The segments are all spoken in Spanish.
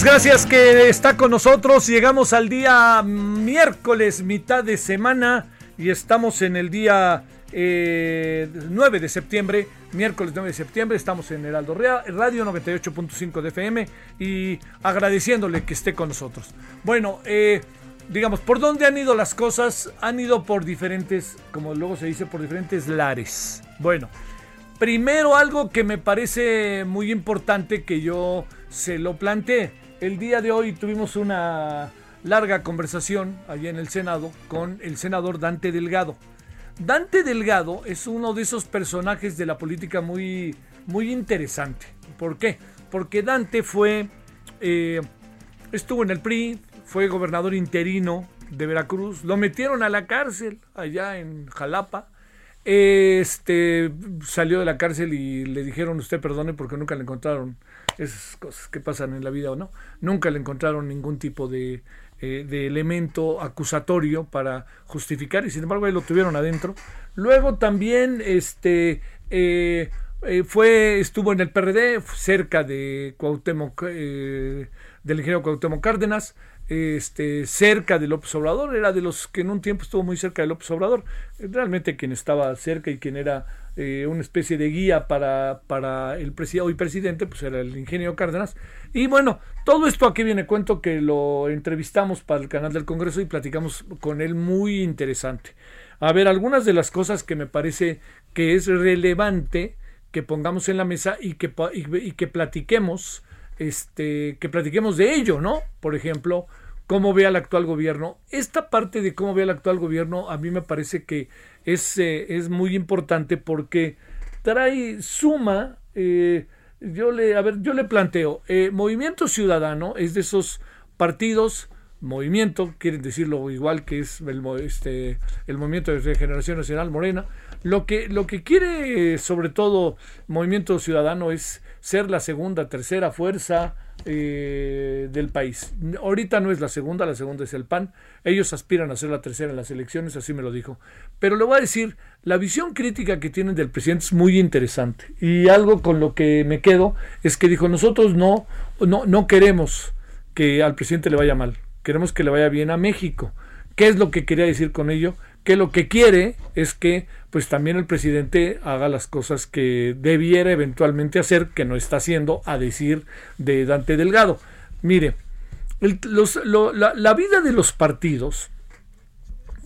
Tardes, gracias que está con nosotros. Llegamos al día miércoles, mitad de semana, y estamos en el día eh, 9 de septiembre, miércoles 9 de septiembre, estamos en Heraldo Radio 98.5 de FM y agradeciéndole que esté con nosotros. Bueno, eh, digamos, ¿por dónde han ido las cosas? Han ido por diferentes, como luego se dice, por diferentes lares. Bueno, Primero algo que me parece muy importante que yo se lo planteé. El día de hoy tuvimos una larga conversación allí en el Senado con el senador Dante Delgado. Dante Delgado es uno de esos personajes de la política muy, muy interesante. ¿Por qué? Porque Dante fue, eh, estuvo en el PRI, fue gobernador interino de Veracruz, lo metieron a la cárcel allá en Jalapa. Este salió de la cárcel y le dijeron usted perdone porque nunca le encontraron esas cosas que pasan en la vida o no. Nunca le encontraron ningún tipo de, eh, de elemento acusatorio para justificar y sin embargo ahí lo tuvieron adentro. Luego también este eh, eh, fue estuvo en el PRD cerca de Cuauhtémoc del ingeniero Cuauhtémoc Cárdenas este, cerca de López Obrador, era de los que en un tiempo estuvo muy cerca de López Obrador. Realmente quien estaba cerca y quien era eh, una especie de guía para, para el presi hoy presidente, pues era el ingeniero Cárdenas. Y bueno, todo esto aquí viene cuento que lo entrevistamos para el canal del Congreso y platicamos con él muy interesante. A ver, algunas de las cosas que me parece que es relevante que pongamos en la mesa y que, que platiquemos, este, que platiquemos de ello, ¿no? Por ejemplo, cómo ve al actual gobierno. Esta parte de cómo ve al actual gobierno a mí me parece que es, eh, es muy importante porque trae suma. eh, yo le, a ver, yo le planteo, eh, Movimiento Ciudadano es de esos partidos, movimiento, quieren decirlo igual que es el, este, el Movimiento de Regeneración Nacional Morena, lo que, lo que quiere sobre todo Movimiento Ciudadano es ser la segunda, tercera fuerza eh, del país. Ahorita no es la segunda, la segunda es el PAN. Ellos aspiran a ser la tercera en las elecciones, así me lo dijo. Pero le voy a decir, la visión crítica que tienen del presidente es muy interesante. Y algo con lo que me quedo es que dijo, nosotros no, no, no queremos que al presidente le vaya mal, queremos que le vaya bien a México. ¿Qué es lo que quería decir con ello? Que lo que quiere es que pues también el presidente haga las cosas que debiera eventualmente hacer, que no está haciendo, a decir de Dante Delgado. Mire, la, la vida de los partidos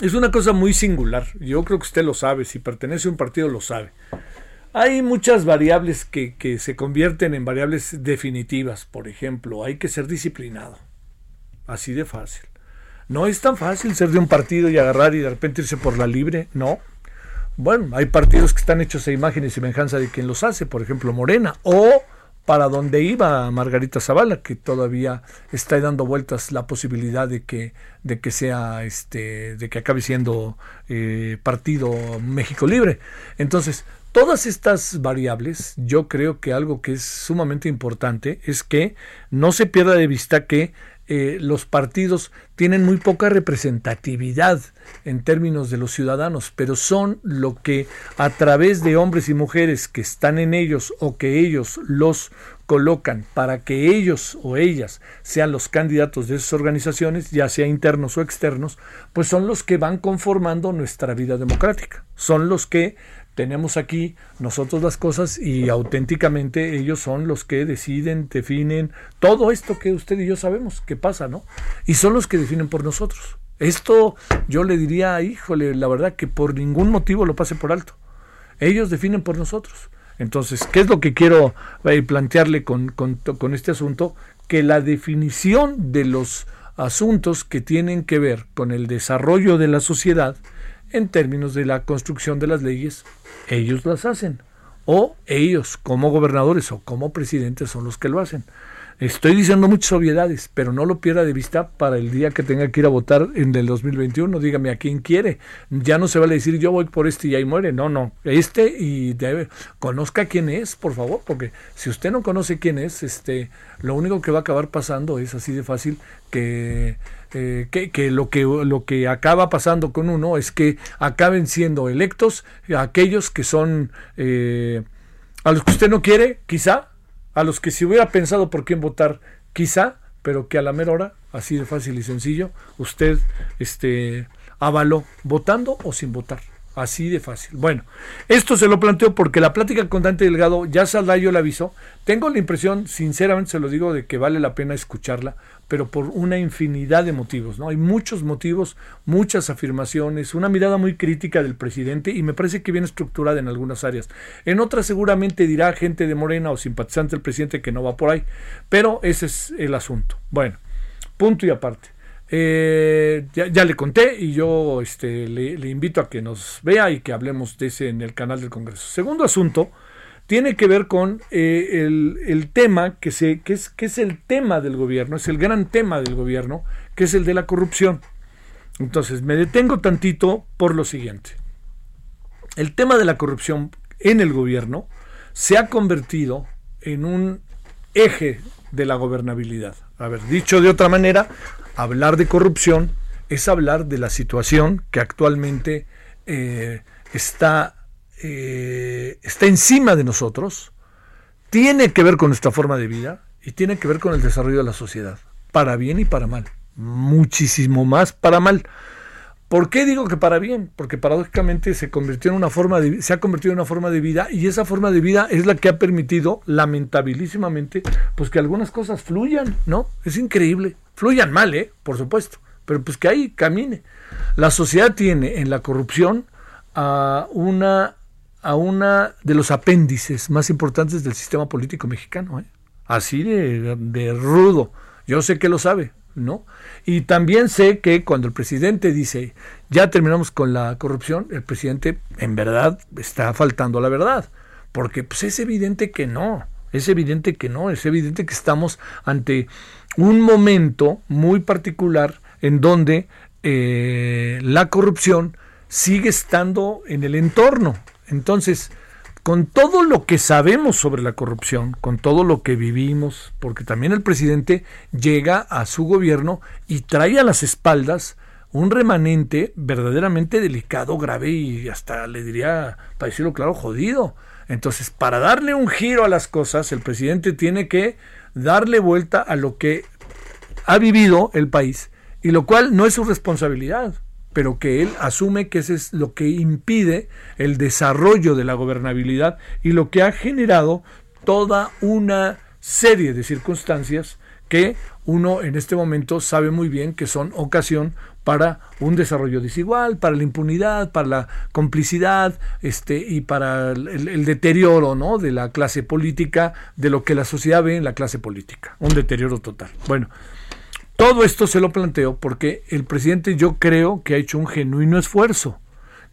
es una cosa muy singular. Yo creo que usted lo sabe, si pertenece a un partido lo sabe. Hay muchas variables que, que se convierten en variables definitivas. Por ejemplo, hay que ser disciplinado. Así de fácil. No es tan fácil ser de un partido y agarrar y de repente irse por la libre, no. Bueno, hay partidos que están hechos a imagen y semejanza de quien los hace, por ejemplo Morena, o para donde iba Margarita Zavala, que todavía está dando vueltas la posibilidad de que, de que sea, este, de que acabe siendo eh, partido México Libre. Entonces, todas estas variables, yo creo que algo que es sumamente importante es que no se pierda de vista que eh, los partidos tienen muy poca representatividad en términos de los ciudadanos, pero son lo que a través de hombres y mujeres que están en ellos o que ellos los colocan para que ellos o ellas sean los candidatos de esas organizaciones, ya sea internos o externos, pues son los que van conformando nuestra vida democrática. Son los que tenemos aquí nosotros las cosas y auténticamente ellos son los que deciden, definen todo esto que usted y yo sabemos que pasa, ¿no? Y son los que definen por nosotros. Esto yo le diría, híjole, la verdad que por ningún motivo lo pase por alto. Ellos definen por nosotros. Entonces, ¿qué es lo que quiero eh, plantearle con, este asunto? Que la definición de los asuntos que tienen que ver con el desarrollo de la sociedad, en términos de la construcción de las leyes, ellos las hacen. O ellos, como gobernadores o como presidentes, son los que lo hacen. Estoy diciendo muchas obviedades, pero no lo pierda de vista para el día que tenga que ir a votar en el 2021. Dígame a quién quiere. Ya no se vale decir yo voy por este y ahí muere. No, no. Este y debe, conozca quién es, por favor, porque si usted no conoce quién es, este, lo único que va a acabar pasando es así de fácil que eh, que, lo que lo que acaba pasando con uno es que acaben siendo electos aquellos que son eh, a los que usted no quiere, quizá, a los que si hubiera pensado por quién votar, quizá, pero que a la mera hora, así de fácil y sencillo, usted este avaló votando o sin votar. Así de fácil. Bueno, esto se lo planteo porque la plática con Dante Delgado ya saldrá, yo le aviso. Tengo la impresión, sinceramente se lo digo, de que vale la pena escucharla, pero por una infinidad de motivos, ¿no? Hay muchos motivos, muchas afirmaciones, una mirada muy crítica del presidente y me parece que viene estructurada en algunas áreas. En otras seguramente dirá gente de Morena o simpatizante del presidente que no va por ahí, pero ese es el asunto. Bueno, punto y aparte. Eh, ya, le conté y yo este, le, invito a que nos vea y que hablemos de ese en el canal del Congreso. Segundo asunto tiene que ver con eh, el, tema que, se, que, es, que es el tema del gobierno, es el gran tema del gobierno, que es el de la corrupción. Entonces, me detengo tantito por lo siguiente. El tema de la corrupción en el gobierno se ha convertido en un eje de la gobernabilidad. A ver, dicho de otra manera, hablar de corrupción es hablar de la situación que actualmente eh, está, eh, está encima de nosotros, tiene que ver con nuestra forma de vida y tiene que ver con el desarrollo de la sociedad, para bien y para mal, muchísimo más para mal. ¿Por qué digo que para bien? Porque paradójicamente se convirtió en una forma de, se ha convertido en una forma de vida y esa forma de vida es la que ha permitido, lamentabilísimamente, pues que algunas cosas fluyan, ¿no? Es increíble. Fluyan mal, ¿eh? Por supuesto, pero pues que ahí camine. La sociedad tiene en la corrupción a una, a una de los apéndices más importantes del sistema político mexicano, ¿eh? Así de, de rudo. Yo sé que lo sabe, ¿no? Y también sé que cuando el presidente dice, ya terminamos con la corrupción, el presidente en verdad está faltando a la verdad, porque pues es evidente que no, es evidente que no, es evidente que estamos ante un momento muy particular en donde eh, la corrupción sigue estando en el entorno. Entonces, con todo lo que sabemos sobre la corrupción, con todo lo que vivimos, porque también el presidente llega a su gobierno y trae a las espaldas un remanente verdaderamente delicado, grave y hasta le diría, para decirlo claro, jodido. Entonces, para darle un giro a las cosas, el presidente tiene que darle vuelta a lo que ha vivido el país, y lo cual no es su responsabilidad, pero que él asume que eso es lo que impide el desarrollo de la gobernabilidad y lo que ha generado toda una serie de circunstancias que uno en este momento sabe muy bien que son ocasión para un desarrollo desigual, para la impunidad, para la complicidad, este, y para el, deterioro ¿no? de la clase política, de lo que la sociedad ve en la clase política. Un deterioro total. Bueno, todo esto se lo planteo porque el presidente yo creo que ha hecho un genuino esfuerzo.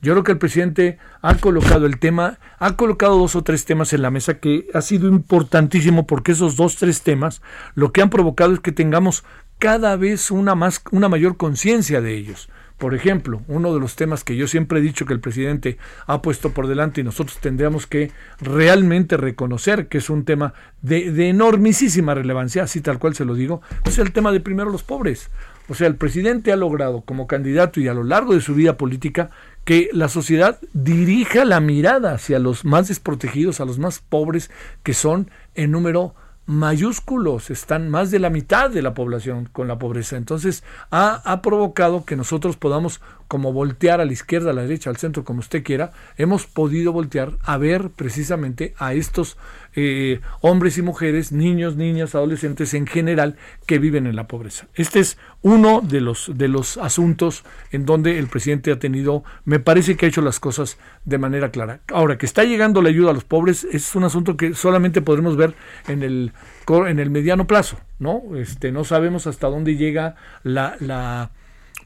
Yo creo que el presidente ha colocado el tema, ha colocado dos o tres temas en la mesa que ha sido importantísimo porque esos dos tres temas lo que han provocado es que tengamos cada vez una más una mayor conciencia de ellos. Por ejemplo, uno de los temas que yo siempre he dicho que el presidente ha puesto por delante y nosotros tendríamos que realmente reconocer que es un tema de, de enormísima relevancia, así tal cual se lo digo, es el tema de primero los pobres. O sea, el presidente ha logrado como candidato y a lo largo de su vida política que la sociedad dirija la mirada hacia los más desprotegidos, a los más pobres, que son en número mayúsculos, están más de la mitad de la población con la pobreza. Entonces ha, ha, provocado que nosotros podamos como voltear a la izquierda, a la derecha, al centro, como usted quiera, hemos podido voltear a ver precisamente a estos eh, hombres y mujeres, niños, niñas, adolescentes en general que viven en la pobreza. Este es uno de los, de los asuntos en donde el presidente ha tenido, me parece que ha hecho las cosas de manera clara. Ahora, que está llegando la ayuda a los pobres es un asunto que solamente podremos ver en el, en el mediano plazo, ¿no? Este, no sabemos hasta dónde llega la, la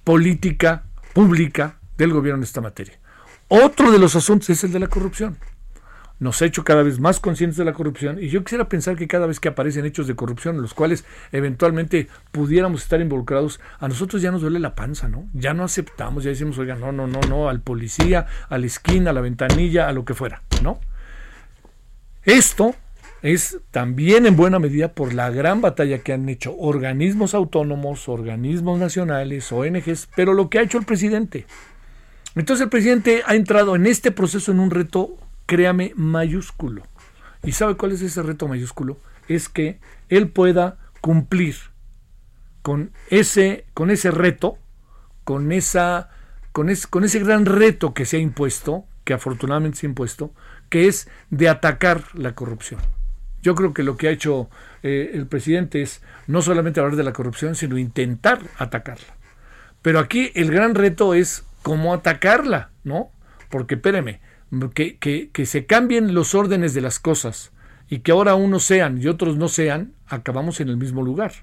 política pública del gobierno en esta materia. Otro de los asuntos es el de la corrupción. Nos ha hecho cada vez más conscientes de la corrupción y yo quisiera pensar que cada vez que aparecen hechos de corrupción en los cuales eventualmente pudiéramos estar involucrados, a nosotros ya nos duele la panza, ¿no? Ya no aceptamos, ya decimos, oiga, no, no, no, no, al policía, a la esquina, a la ventanilla, a lo que fuera, ¿no? Esto es también en buena medida por la gran batalla que han hecho organismos autónomos, organismos nacionales, ONGs, pero lo que ha hecho el presidente. Entonces el presidente ha entrado en este proceso en un reto, créame, mayúsculo. ¿Y sabe cuál es ese reto mayúsculo? Es que él pueda cumplir con ese, con ese reto, con, esa, con, con ese gran reto que se ha impuesto, que afortunadamente se ha impuesto, que es de atacar la corrupción. Yo creo que lo que ha hecho eh, el presidente es no solamente hablar de la corrupción, sino intentar atacarla. Pero aquí el gran reto es cómo atacarla, ¿no? Porque espéreme, que, que, que se cambien los órdenes de las cosas y que ahora unos sean y otros no sean, acabamos en el mismo lugar.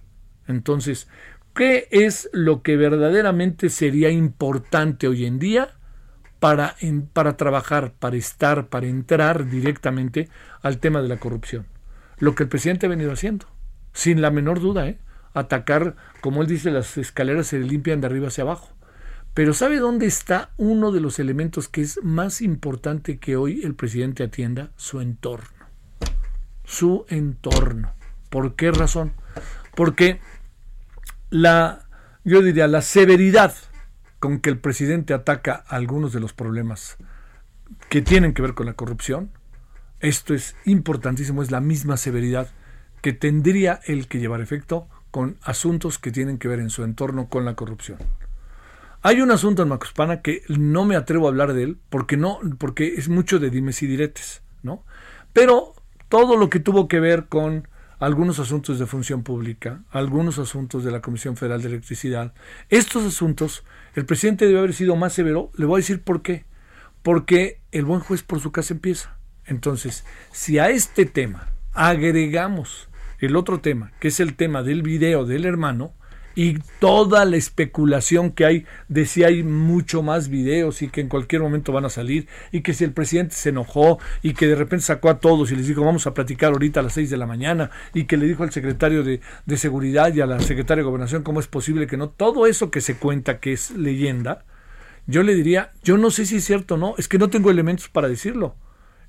Entonces, ¿qué es lo que verdaderamente sería importante hoy en día para, para trabajar, para estar, para entrar directamente al tema de la corrupción? Lo que el presidente ha venido haciendo, sin la menor duda, ¿eh? atacar, como él dice, las escaleras se limpian de arriba hacia abajo. Pero ¿sabe dónde está uno de los elementos que es más importante que hoy el presidente atienda? Su entorno. Su entorno. ¿Por qué razón? Porque la, yo diría, la severidad con que el presidente ataca algunos de los problemas que tienen que ver con la corrupción, esto es importantísimo, es la misma severidad que tendría el que llevar efecto con asuntos que tienen que ver en su entorno con la corrupción. Hay un asunto en Macuspana que no me atrevo a hablar de él porque no, porque es mucho de dimes y diretes, ¿no? Pero todo lo que tuvo que ver con algunos asuntos de función pública, algunos asuntos de la Comisión Federal de Electricidad, estos asuntos, el presidente debe haber sido más severo. Le voy a decir por qué. Porque el buen juez por su casa empieza. Entonces, si a este tema agregamos el otro tema, que es el tema del video del hermano, y toda la especulación que hay de si hay mucho más videos y que en cualquier momento van a salir y que si el presidente se enojó y que de repente sacó a todos y les dijo vamos a platicar ahorita a las 6 de la mañana y que le dijo al secretario de, de seguridad y a la secretaria de gobernación cómo es posible que no, todo eso que se cuenta que es leyenda, yo le diría, yo no sé si es cierto o no, es que no tengo elementos para decirlo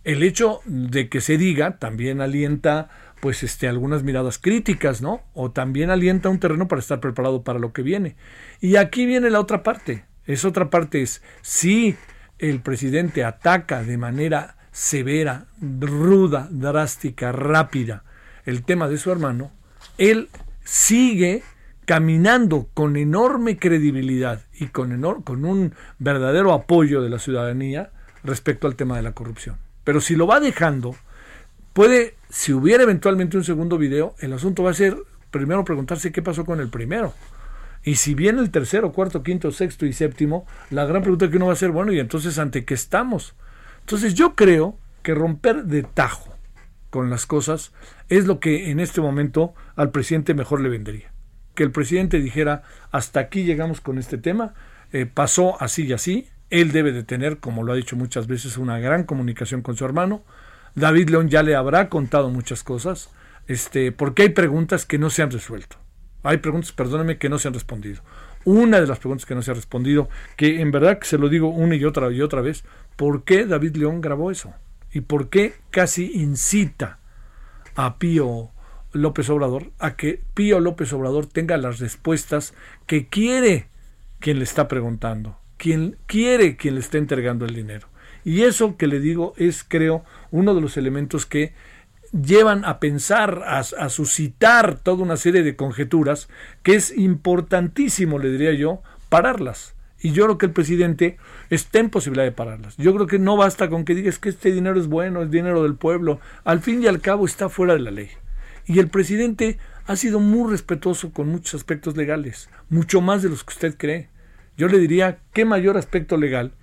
el hecho de que se diga también alienta pues este algunas miradas críticas, ¿no? O también alienta un terreno para estar preparado para lo que viene. Y aquí viene la otra parte. Esa otra parte es si el presidente ataca de manera severa, ruda, drástica, rápida el tema de su hermano, él sigue caminando con enorme credibilidad y con, con un verdadero apoyo de la ciudadanía respecto al tema de la corrupción. Pero si lo va dejando, puede, si hubiera eventualmente un segundo video, el asunto va a ser primero preguntarse qué pasó con el primero. Y si viene el tercero, cuarto, quinto, sexto y séptimo, la gran pregunta que uno va a ser, bueno, ¿y entonces ante qué estamos? Entonces yo creo que romper de tajo con las cosas es lo que en este momento al presidente mejor le vendría. Que el presidente dijera, hasta aquí llegamos con este tema, eh, pasó así y así, él debe de tener, como lo ha dicho muchas veces, una gran comunicación con su hermano. David León ya le habrá contado muchas cosas, este, porque hay preguntas que no se han resuelto. Hay preguntas, perdóname, que no se han respondido. una de las preguntas que no se ha respondido, que en verdad que se lo digo una y otra y otra vez, ¿por qué David León grabó eso? ¿Y por qué casi incita a Pío López Obrador a que Pío López Obrador tenga las respuestas que quiere quien le está preguntando, quien quiere quien le está entregando el dinero? Y eso que le digo es, creo, uno de los elementos que llevan a pensar, a, suscitar toda una serie de conjeturas que es importantísimo, le diría yo, pararlas. Y yo creo que el presidente está en posibilidad de pararlas. Yo creo que no basta con que digas que este dinero es bueno, es dinero del pueblo. Al fin y al cabo está fuera de la ley. Y el presidente ha sido muy respetuoso con muchos aspectos legales, mucho más de los que usted cree. Yo le diría, ¿qué mayor aspecto legal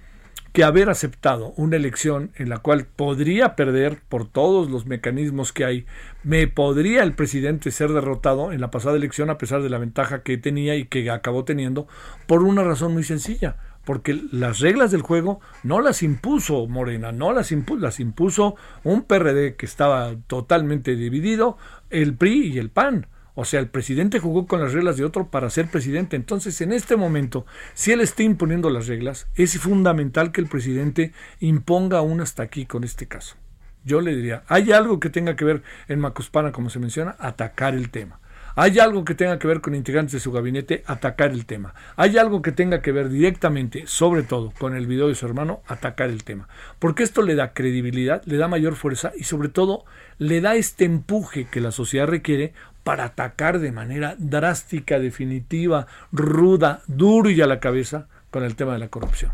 que haber aceptado una elección en la cual podría perder por todos los mecanismos que hay, me podría el presidente ser derrotado en la pasada elección a pesar de la ventaja que tenía y que acabó teniendo por una razón muy sencilla, porque las reglas del juego no las impuso Morena, no las impuso, las impuso un PRD que estaba totalmente dividido, el PRI y el PAN. O sea, el presidente jugó con las reglas de otro para ser presidente. Entonces, en este momento, si él está imponiendo las reglas, es fundamental que el presidente imponga una hasta aquí con este caso. Yo le diría, ¿hay algo que tenga que ver en Macuspana, como se menciona? Atacar el tema. ¿Hay algo que tenga que ver con integrantes de su gabinete? Atacar el tema. ¿Hay algo que tenga que ver directamente, sobre todo, con el video de su hermano? Atacar el tema. Porque esto le da credibilidad, le da mayor fuerza y sobre todo le da este empuje que la sociedad requiere para atacar de manera drástica, definitiva, ruda, duro y a la cabeza con el tema de la corrupción.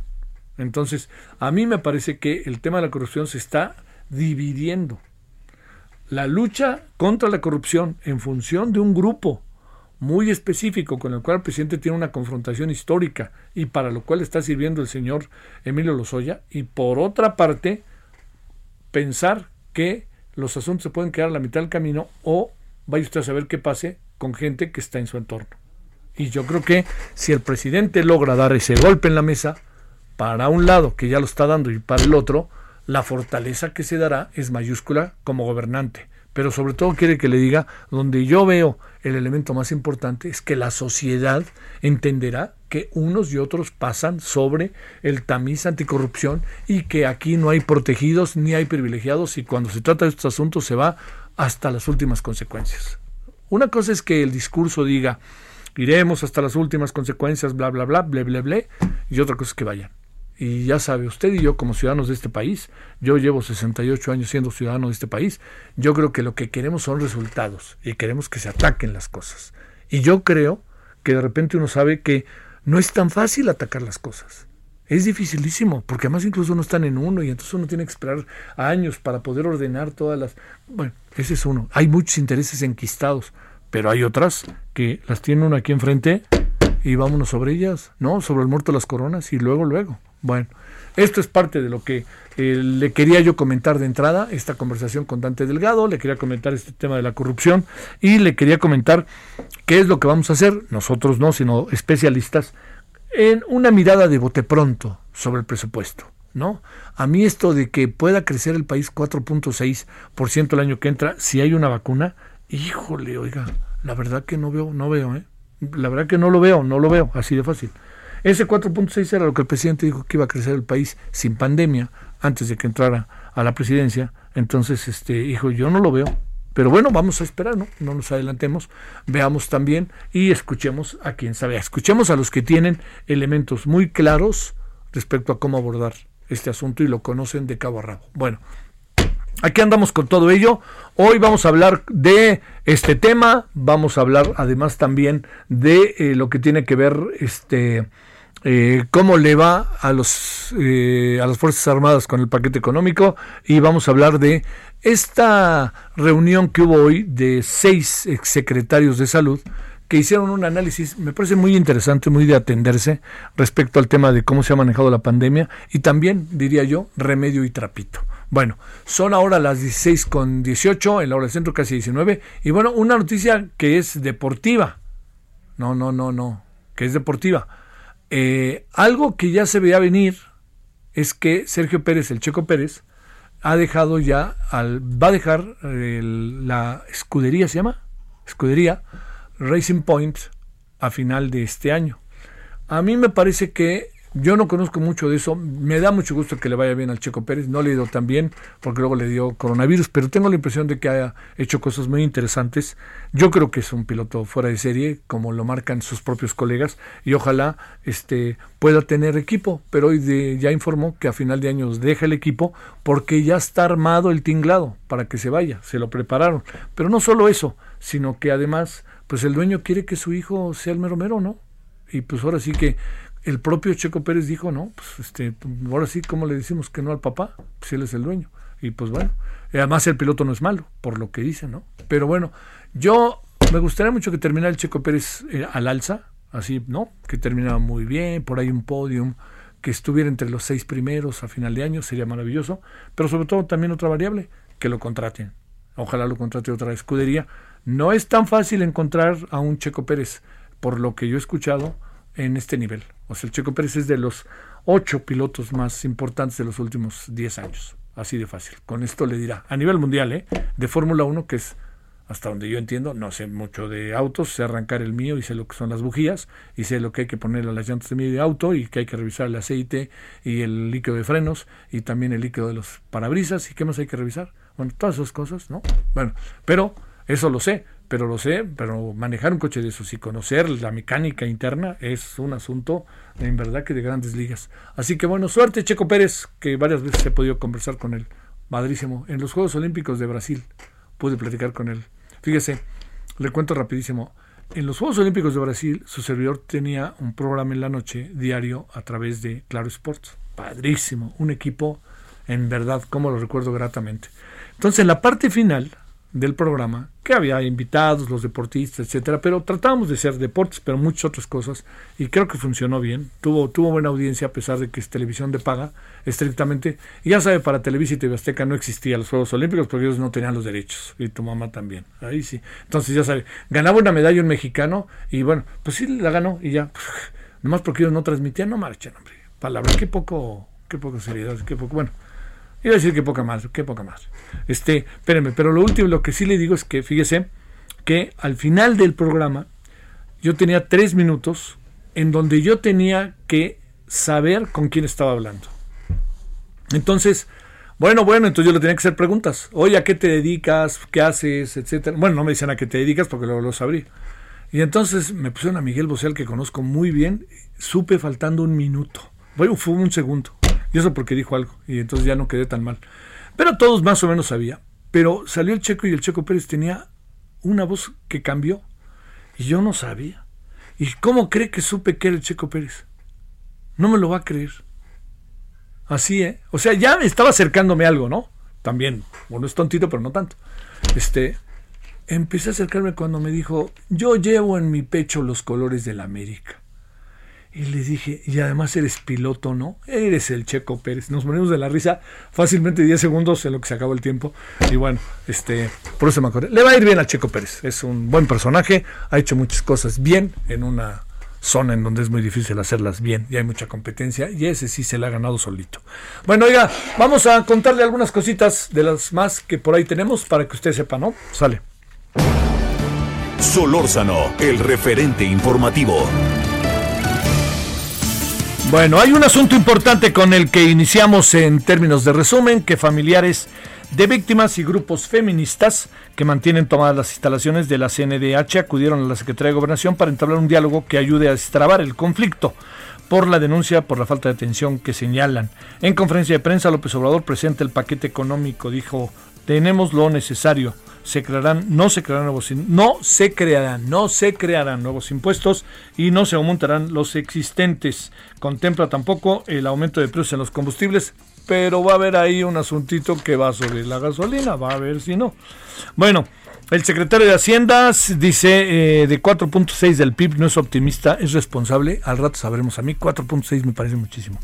Entonces, a mí me parece que el tema de la corrupción se está dividiendo. La lucha contra la corrupción en función de un grupo muy específico con el cual el presidente tiene una confrontación histórica y para lo cual está sirviendo el señor Emilio Lozoya y por otra parte pensar que los asuntos se pueden quedar a la mitad del camino o vaya usted a saber qué pase con gente que está en su entorno. Y yo creo que si el presidente logra dar ese golpe en la mesa, para un lado, que ya lo está dando, y para el otro, la fortaleza que se dará es mayúscula como gobernante. Pero sobre todo quiere que le diga, donde yo veo el elemento más importante es que la sociedad entenderá que unos y otros pasan sobre el tamiz anticorrupción y que aquí no hay protegidos ni hay privilegiados y cuando se trata de estos asuntos se va hasta las últimas consecuencias. Una cosa es que el discurso diga, iremos hasta las últimas consecuencias, bla, bla, bla, bla, bla, bla, y otra cosa es que vayan. Y ya sabe, usted y yo como ciudadanos de este país, yo llevo 68 años siendo ciudadano de este país, yo creo que lo que queremos son resultados y queremos que se ataquen las cosas. Y yo creo que de repente uno sabe que no es tan fácil atacar las cosas. Es dificilísimo, porque además incluso no están en uno y entonces uno tiene que esperar años para poder ordenar todas las... Bueno, ese es uno. Hay muchos intereses enquistados, pero hay otras que las tiene uno aquí enfrente y vámonos sobre ellas, ¿no? Sobre el muerto de las coronas y luego, luego. Bueno, esto es parte de lo que eh, le quería yo comentar de entrada, esta conversación con Dante Delgado, le quería comentar este tema de la corrupción y le quería comentar qué es lo que vamos a hacer, nosotros no, sino especialistas, en una mirada de bote pronto sobre el presupuesto. ¿no? A mí esto de que pueda crecer el país 4.6% el año que entra si hay una vacuna, híjole, oiga, la verdad que no veo, no veo, ¿eh? La verdad que no lo veo, no lo veo, así de fácil. Ese 4.6 era lo que el presidente dijo que iba a crecer el país sin pandemia antes de que entrara a la presidencia. Entonces, este, hijo, yo no lo veo. Pero bueno, vamos a esperar, ¿no? No nos adelantemos, veamos también y escuchemos a quien sabe. Escuchemos a los que tienen elementos muy claros respecto a cómo abordar este asunto y lo conocen de cabo a rabo. Bueno, aquí andamos con todo ello. Hoy vamos a hablar de este tema, vamos a hablar además también de eh, lo que tiene que ver este eh, cómo le va a los eh, a las fuerzas armadas con el paquete económico y vamos a hablar de esta reunión que hubo hoy de seis exsecretarios de salud que hicieron un análisis, me parece muy interesante, muy de atenderse respecto al tema de cómo se ha manejado la pandemia y también, diría yo, remedio y trapito. Bueno, son ahora las 16 con 18, en la hora del centro casi 19, y bueno, una noticia que es deportiva. No, no, no, no, que es deportiva. Eh, algo que ya se veía venir es que Sergio Pérez, el Checo Pérez, ha dejado ya, al, va a dejar la escudería, ¿se llama? Escudería Racing Point a final de este año. A mí me parece que yo no conozco mucho de eso. Me da mucho gusto que le vaya bien al Checo Pérez. No le ido tan bien porque luego le dio coronavirus, pero tengo la impresión de que haya hecho cosas muy interesantes. Yo creo que es un piloto fuera de serie, como lo marcan sus propios colegas, y ojalá este, pueda tener equipo. Pero hoy ya informó que a final de año deja el equipo porque ya está armado el tinglado para que se vaya. Se lo prepararon. Pero no solo eso, sino que además, pues el dueño quiere que su hijo sea el mero mero, ¿no? Y pues ahora sí que el propio Checo Pérez dijo, no, pues este, ahora sí, ¿cómo le decimos que no al papá? Pues él es el dueño. Y pues bueno, además el piloto no es malo, por lo que dice, ¿no? Pero bueno, yo me gustaría mucho que terminara el Checo Pérez eh, al alza, así, ¿no? Que terminara muy bien, por ahí un podium, que estuviera entre los seis primeros a final de año, sería maravilloso. Pero sobre todo también otra variable, que lo contraten. Ojalá lo contrate otra escudería. No es tan fácil encontrar a un Checo Pérez, por lo que yo he escuchado, en este nivel. O sea, el Checo Pérez es de los ocho pilotos más importantes de los últimos diez años. Así de fácil. Con esto le dirá, a nivel mundial, ¿eh? de Fórmula 1, que es hasta donde yo entiendo, no sé mucho de autos, sé arrancar el mío y sé lo que son las bujías y sé lo que hay que poner a las llantas de mi auto y que hay que revisar el aceite y el líquido de frenos y también el líquido de los parabrisas y qué más hay que revisar. Bueno, todas esas cosas, ¿no? Bueno, pero eso lo sé, pero lo sé, pero manejar un coche de esos y conocer la mecánica interna es un asunto en verdad que de grandes ligas. Así que bueno, suerte Checo Pérez, que varias veces he podido conversar con él, madrísimo. En los Juegos Olímpicos de Brasil pude platicar con él. Fíjese, le cuento rapidísimo. En los Juegos Olímpicos de Brasil, su servidor tenía un programa en la noche diario a través de Claro Sports. Padrísimo, un equipo en verdad, como lo recuerdo gratamente. Entonces, en la parte final, del programa, que había invitados, los deportistas, etcétera, pero tratábamos de ser deportes, pero muchas otras cosas, y creo que funcionó bien, tuvo, tuvo buena audiencia a pesar de que es televisión de paga, estrictamente, ya sabe, para Televisa y TV Azteca no existían los Juegos Olímpicos porque ellos no tenían los derechos, y tu mamá también, ahí sí, entonces ya sabe, ganaba una medalla un mexicano, y bueno, pues sí la ganó, y ya, nomás porque ellos no transmitían, no marchan, hombre, palabra, qué poco, qué poco seriedad, qué poco, bueno, Iba a decir que poca más, que poca más. Este, espérenme, pero lo último, lo que sí le digo es que fíjese que al final del programa yo tenía tres minutos en donde yo tenía que saber con quién estaba hablando. Entonces, bueno, bueno, entonces yo le tenía que hacer preguntas. Oye, ¿a qué te dedicas? ¿Qué haces? Etcétera. Bueno, no me dicen a qué te dedicas porque luego lo sabría. Y entonces me pusieron a Miguel Bosel, que conozco muy bien. Supe faltando un minuto. Bueno, fue un segundo. Y eso porque dijo algo. Y entonces ya no quedé tan mal. Pero todos más o menos sabían. Pero salió el Checo y el Checo Pérez tenía una voz que cambió. Y yo no sabía. ¿Y cómo cree que supe que era el Checo Pérez? No me lo va a creer. Así, ¿eh? O sea, ya estaba acercándome algo, ¿no? También, bueno, es tontito, pero no tanto. Este, empecé a acercarme cuando me dijo, yo llevo en mi pecho los colores de la América. Y le dije, y además eres piloto, ¿no? Eres el Checo Pérez. Nos ponemos de la risa fácilmente 10 segundos en lo que se acabó el tiempo. Y bueno, este, por eso me acordé. Le va a ir bien al Checo Pérez. Es un buen personaje, ha hecho muchas cosas bien en una zona en donde es muy difícil hacerlas bien y hay mucha competencia y ese sí se le ha ganado solito. Bueno, oiga, vamos a contarle algunas cositas de las más que por ahí tenemos para que usted sepa, ¿no? Sale. Solórzano, el referente informativo. Bueno, hay un asunto importante con el que iniciamos en términos de resumen, que familiares de víctimas y grupos feministas que mantienen tomadas las instalaciones de la CNDH acudieron a la Secretaría de Gobernación para entablar un diálogo que ayude a destrabar el conflicto por la denuncia por la falta de atención que señalan. En conferencia de prensa, López Obrador presenta el paquete económico, dijo, tenemos lo necesario se crearán, no se crearán nuevos, no se crearán, no se crearán nuevos impuestos y no se aumentarán los existentes. Contempla tampoco el aumento de precios en los combustibles, pero va a haber ahí un asuntito que va sobre la gasolina, va a ver si no. Bueno, el secretario de Hacienda dice eh, de 4.6 del PIB no es optimista, es responsable. Al rato sabremos a mí, 4.6 me parece muchísimo.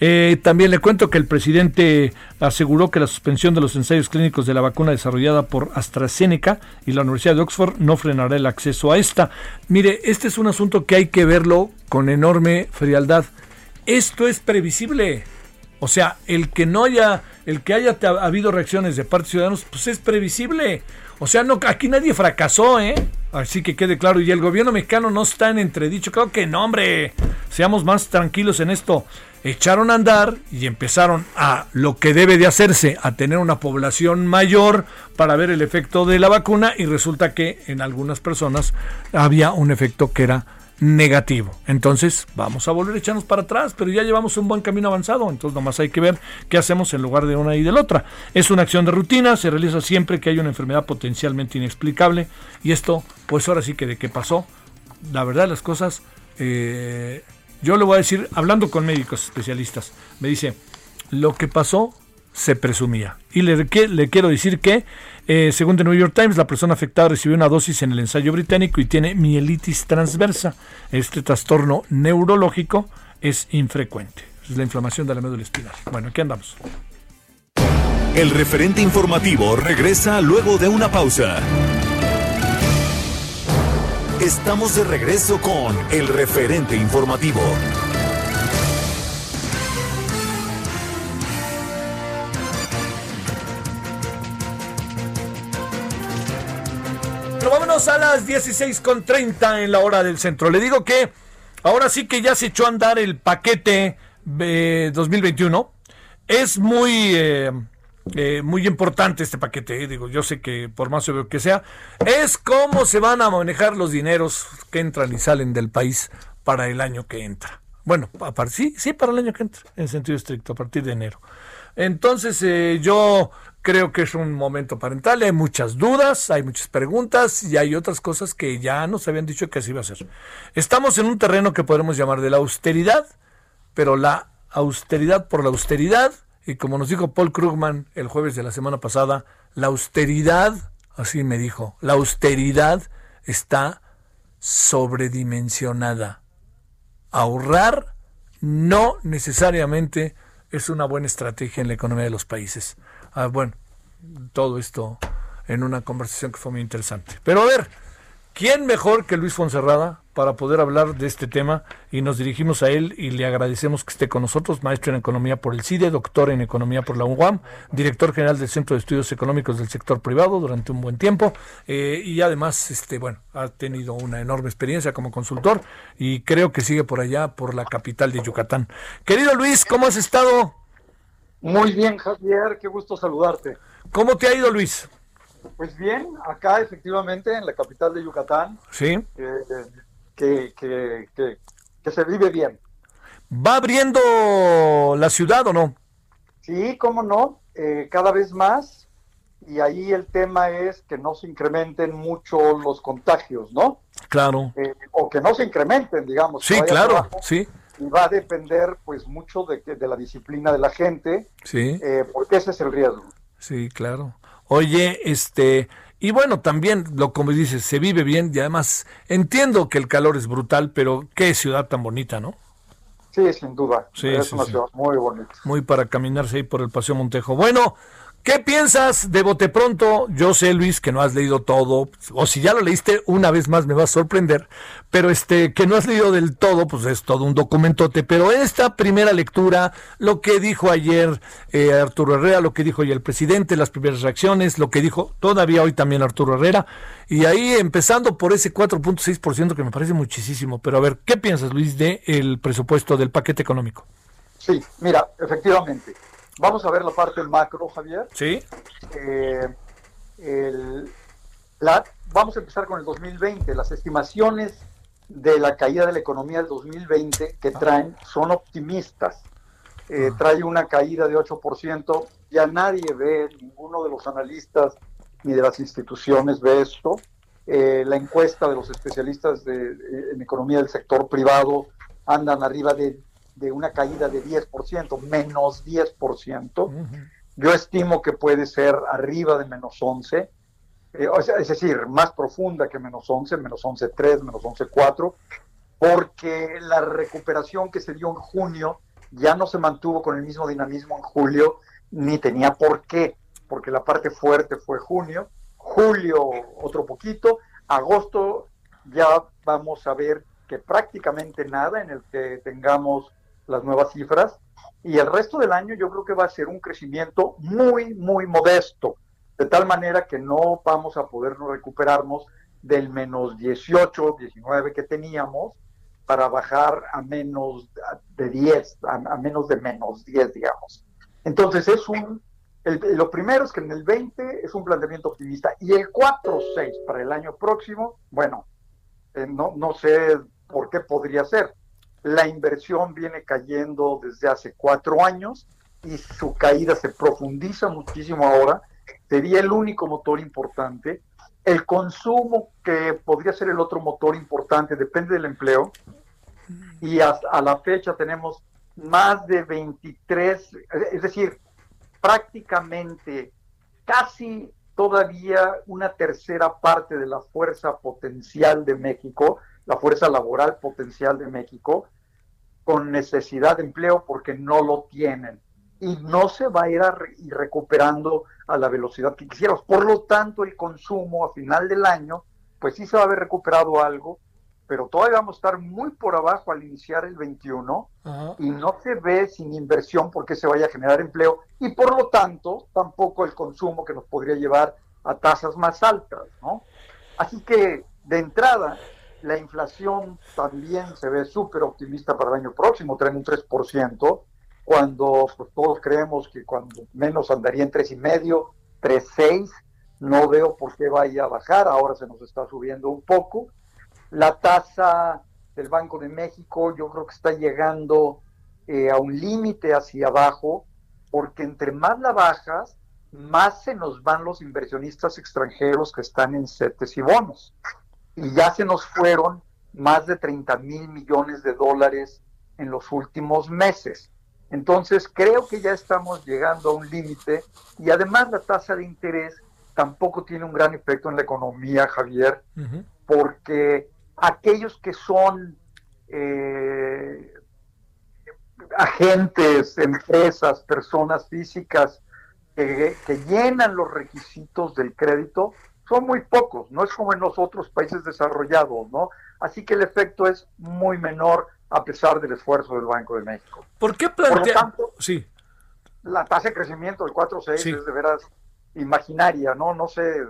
Eh, también le cuento que el presidente aseguró que la suspensión de los ensayos clínicos de la vacuna desarrollada por AstraZeneca y la Universidad de Oxford no frenará el acceso a esta. Mire, este es un asunto que hay que verlo con enorme frialdad. Esto es previsible. O sea, el que no haya, el que haya habido reacciones de parte de ciudadanos, pues es previsible. O sea, no, aquí nadie fracasó, ¿eh? Así que quede claro. Y el gobierno mexicano no está en entredicho. Creo que no, hombre. Seamos más tranquilos en esto. Echaron a andar y empezaron a lo que debe de hacerse, a tener una población mayor para ver el efecto de la vacuna y resulta que en algunas personas había un efecto que era negativo. Entonces, vamos a volver a echarnos para atrás, pero ya llevamos un buen camino avanzado, entonces nomás hay que ver qué hacemos en lugar de una y de la otra. Es una acción de rutina, se realiza siempre que hay una enfermedad potencialmente inexplicable y esto, pues ahora sí que de qué pasó, la verdad las cosas, eh, yo le voy a decir, hablando con médicos especialistas, me dice, lo que pasó se presumía. Y le, le quiero decir que, eh, según The New York Times, la persona afectada recibió una dosis en el ensayo británico y tiene mielitis transversa. Este trastorno neurológico es infrecuente. Es la inflamación de la médula espinal. Bueno, aquí andamos. El referente informativo regresa luego de una pausa. Estamos de regreso con el referente informativo. vámonos a las 16.30 en la hora del centro. Le digo que ahora sí que ya se echó a andar el paquete 2021. Es muy, eh, eh, muy importante este paquete. Eh. Digo, yo sé que por más obvio que sea, es cómo se van a manejar los dineros que entran y salen del país para el año que entra. Bueno, sí, sí, para el año que entra, en sentido estricto, a partir de enero. Entonces, yo Creo que es un momento parental, hay muchas dudas, hay muchas preguntas y hay otras cosas que ya nos habían dicho que así iba a ser. Estamos en un terreno que podemos llamar de la austeridad, pero la austeridad por la austeridad, y como nos dijo Paul Krugman el jueves de la semana pasada, la austeridad, así me dijo, la austeridad está sobredimensionada. Ahorrar no necesariamente es una buena estrategia en la economía de los países. Ah, bueno, todo esto en una conversación que fue muy interesante. Pero a ver, ¿quién mejor que Luis Fonserrada para poder hablar de este tema? Y nos dirigimos a él y le agradecemos que esté con nosotros, maestro en economía por el CIDE, doctor en economía por la UAM, director general del Centro de Estudios Económicos del Sector Privado durante un buen tiempo eh, y además, este, bueno, ha tenido una enorme experiencia como consultor y creo que sigue por allá, por la capital de Yucatán. Querido Luis, ¿cómo has estado? Muy bien, Javier, qué gusto saludarte. ¿Cómo te ha ido, Luis? Pues bien, acá efectivamente en la capital de Yucatán. Sí. Que, que, que, se vive bien. ¿Va abriendo la ciudad o no? Sí, cómo no, eh, cada vez más. Y ahí el tema es que no se incrementen mucho los contagios, ¿no? Claro. Eh, o que no se incrementen, digamos. Sí, claro, sí y va a depender pues mucho de, de la disciplina de la gente, sí. Eh, porque ese es el riesgo. Sí, claro. Oye, este, y bueno, también lo como dices, se vive bien y además entiendo que el calor es brutal, pero qué ciudad tan bonita, ¿no? Sí, sin duda. Sí, es una ciudad muy bonita. Muy para caminarse ahí por el Paseo Montejo. Bueno, ¿Qué piensas de Bote Pronto? Yo sé, Luis, que no has leído todo, o si ya lo leíste, una vez más me va a sorprender, pero este, que no has leído del todo, pues es todo un documentote, pero esta primera lectura, lo que dijo ayer eh, Arturo Herrera, lo que dijo hoy el presidente, las primeras reacciones, lo que dijo todavía hoy también Arturo Herrera, y ahí empezando por ese 4.6% que me parece muchísimo, pero a ver, ¿qué piensas, Luis, del el presupuesto del paquete económico? Sí, mira, efectivamente. Vamos a ver la parte macro, Javier. Sí. Eh, la, vamos a empezar con el 2020. Las estimaciones de la caída de la economía del 2020 que traen son optimistas. Eh, ah. Trae una caída de 8%. Ya nadie ve, ninguno de los analistas ni de las instituciones ve esto. Eh, la encuesta de los especialistas de, en economía del sector privado andan arriba de de una caída de 10%, menos 10%. Yo estimo que puede ser arriba de menos 11, eh, o sea, es decir, más profunda que menos 11, menos 11.3, menos 11.4, porque la recuperación que se dio en junio ya no se mantuvo con el mismo dinamismo en julio, ni tenía por qué, porque la parte fuerte fue junio, julio otro poquito, agosto ya vamos a ver que prácticamente nada en el que tengamos las nuevas cifras, y el resto del año yo creo que va a ser un crecimiento muy, muy modesto. de tal manera que no vamos a poder recuperarnos del menos 18, 19 que teníamos para bajar a menos de 10, a, menos de menos 10, digamos. Entonces es un, lo primero es que en el 20 es un planteamiento optimista y el 4-6 para el año próximo, bueno, eh, no, no sé por qué podría ser. La inversión viene cayendo desde hace cuatro años y su caída se profundiza muchísimo ahora. Sería el único motor importante. El consumo, que podría ser el otro motor importante, depende del empleo. Y a, a la fecha tenemos más de 23, es decir, prácticamente casi todavía una tercera parte de la fuerza potencial de México, la fuerza laboral potencial de México, con necesidad de empleo porque no lo tienen y no se va a ir recuperando a la velocidad que quisiéramos. Por lo tanto, el consumo a final del año, pues sí se va a haber recuperado algo, pero todavía vamos a estar muy por abajo al iniciar el 21 y no se ve sin inversión porque se vaya a generar empleo y por lo tanto tampoco el consumo que nos podría llevar a tasas más altas, ¿no? Así que de entrada la inflación también se ve súper optimista para el año próximo, traen un 3%, cuando pues, todos creemos que cuando menos andaría en 3,5, 3,6, no veo por qué vaya a bajar, ahora se nos está subiendo un poco. La tasa del Banco de México yo creo que está llegando eh, a un límite hacia abajo, porque entre más la bajas, más se nos van los inversionistas extranjeros que están en CETES y bonos y ya se nos fueron más de 30 mil millones de dólares en los últimos meses. Entonces creo que ya estamos llegando a un límite y además la tasa de interés tampoco tiene un gran efecto en la economía, Javier, porque aquellos que son eh, agentes, empresas, personas físicas que llenan los requisitos del crédito, son muy pocos, no es como en los otros países desarrollados, ¿no? Así que el efecto es muy menor a pesar del esfuerzo del Banco de México. ¿Por qué plantea? Por lo tanto, sí. La tasa de crecimiento del 4.6 es de veras imaginaria, ¿no? No sé,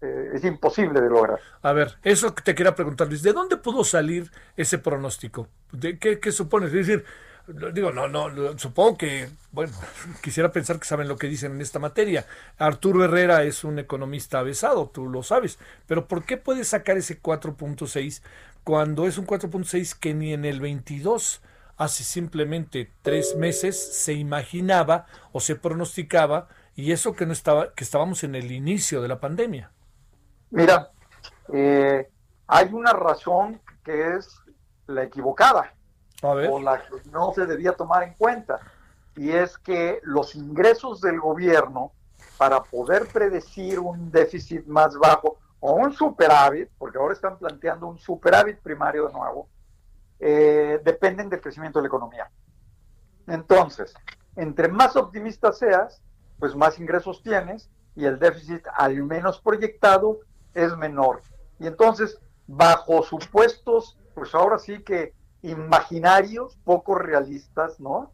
eh, es imposible de lograr. A ver, eso que te quería preguntar, Luis, ¿de dónde pudo salir ese pronóstico? ¿De qué, qué supones? Es decir, digo, no, no, supongo que, bueno, quisiera pensar que saben lo que dicen en esta materia. Arturo Herrera es un economista avesado, tú lo sabes, pero ¿por qué puede sacar ese 4.6 cuando es un 4.6 que ni en el 22, hace simplemente tres meses, se imaginaba o se pronosticaba y eso que no estaba, que estábamos en el inicio de la pandemia? Mira, eh, hay una razón que es la equivocada o la que no se debía tomar en cuenta. Y es que los ingresos del gobierno, para poder predecir un déficit más bajo o un superávit, porque ahora están planteando un superávit primario de nuevo, eh, dependen del crecimiento de la economía. Entonces, entre más optimista seas, pues más ingresos tienes y el déficit, al menos proyectado, es menor. Y entonces, bajo supuestos, pues ahora sí que imaginarios, poco realistas, ¿no?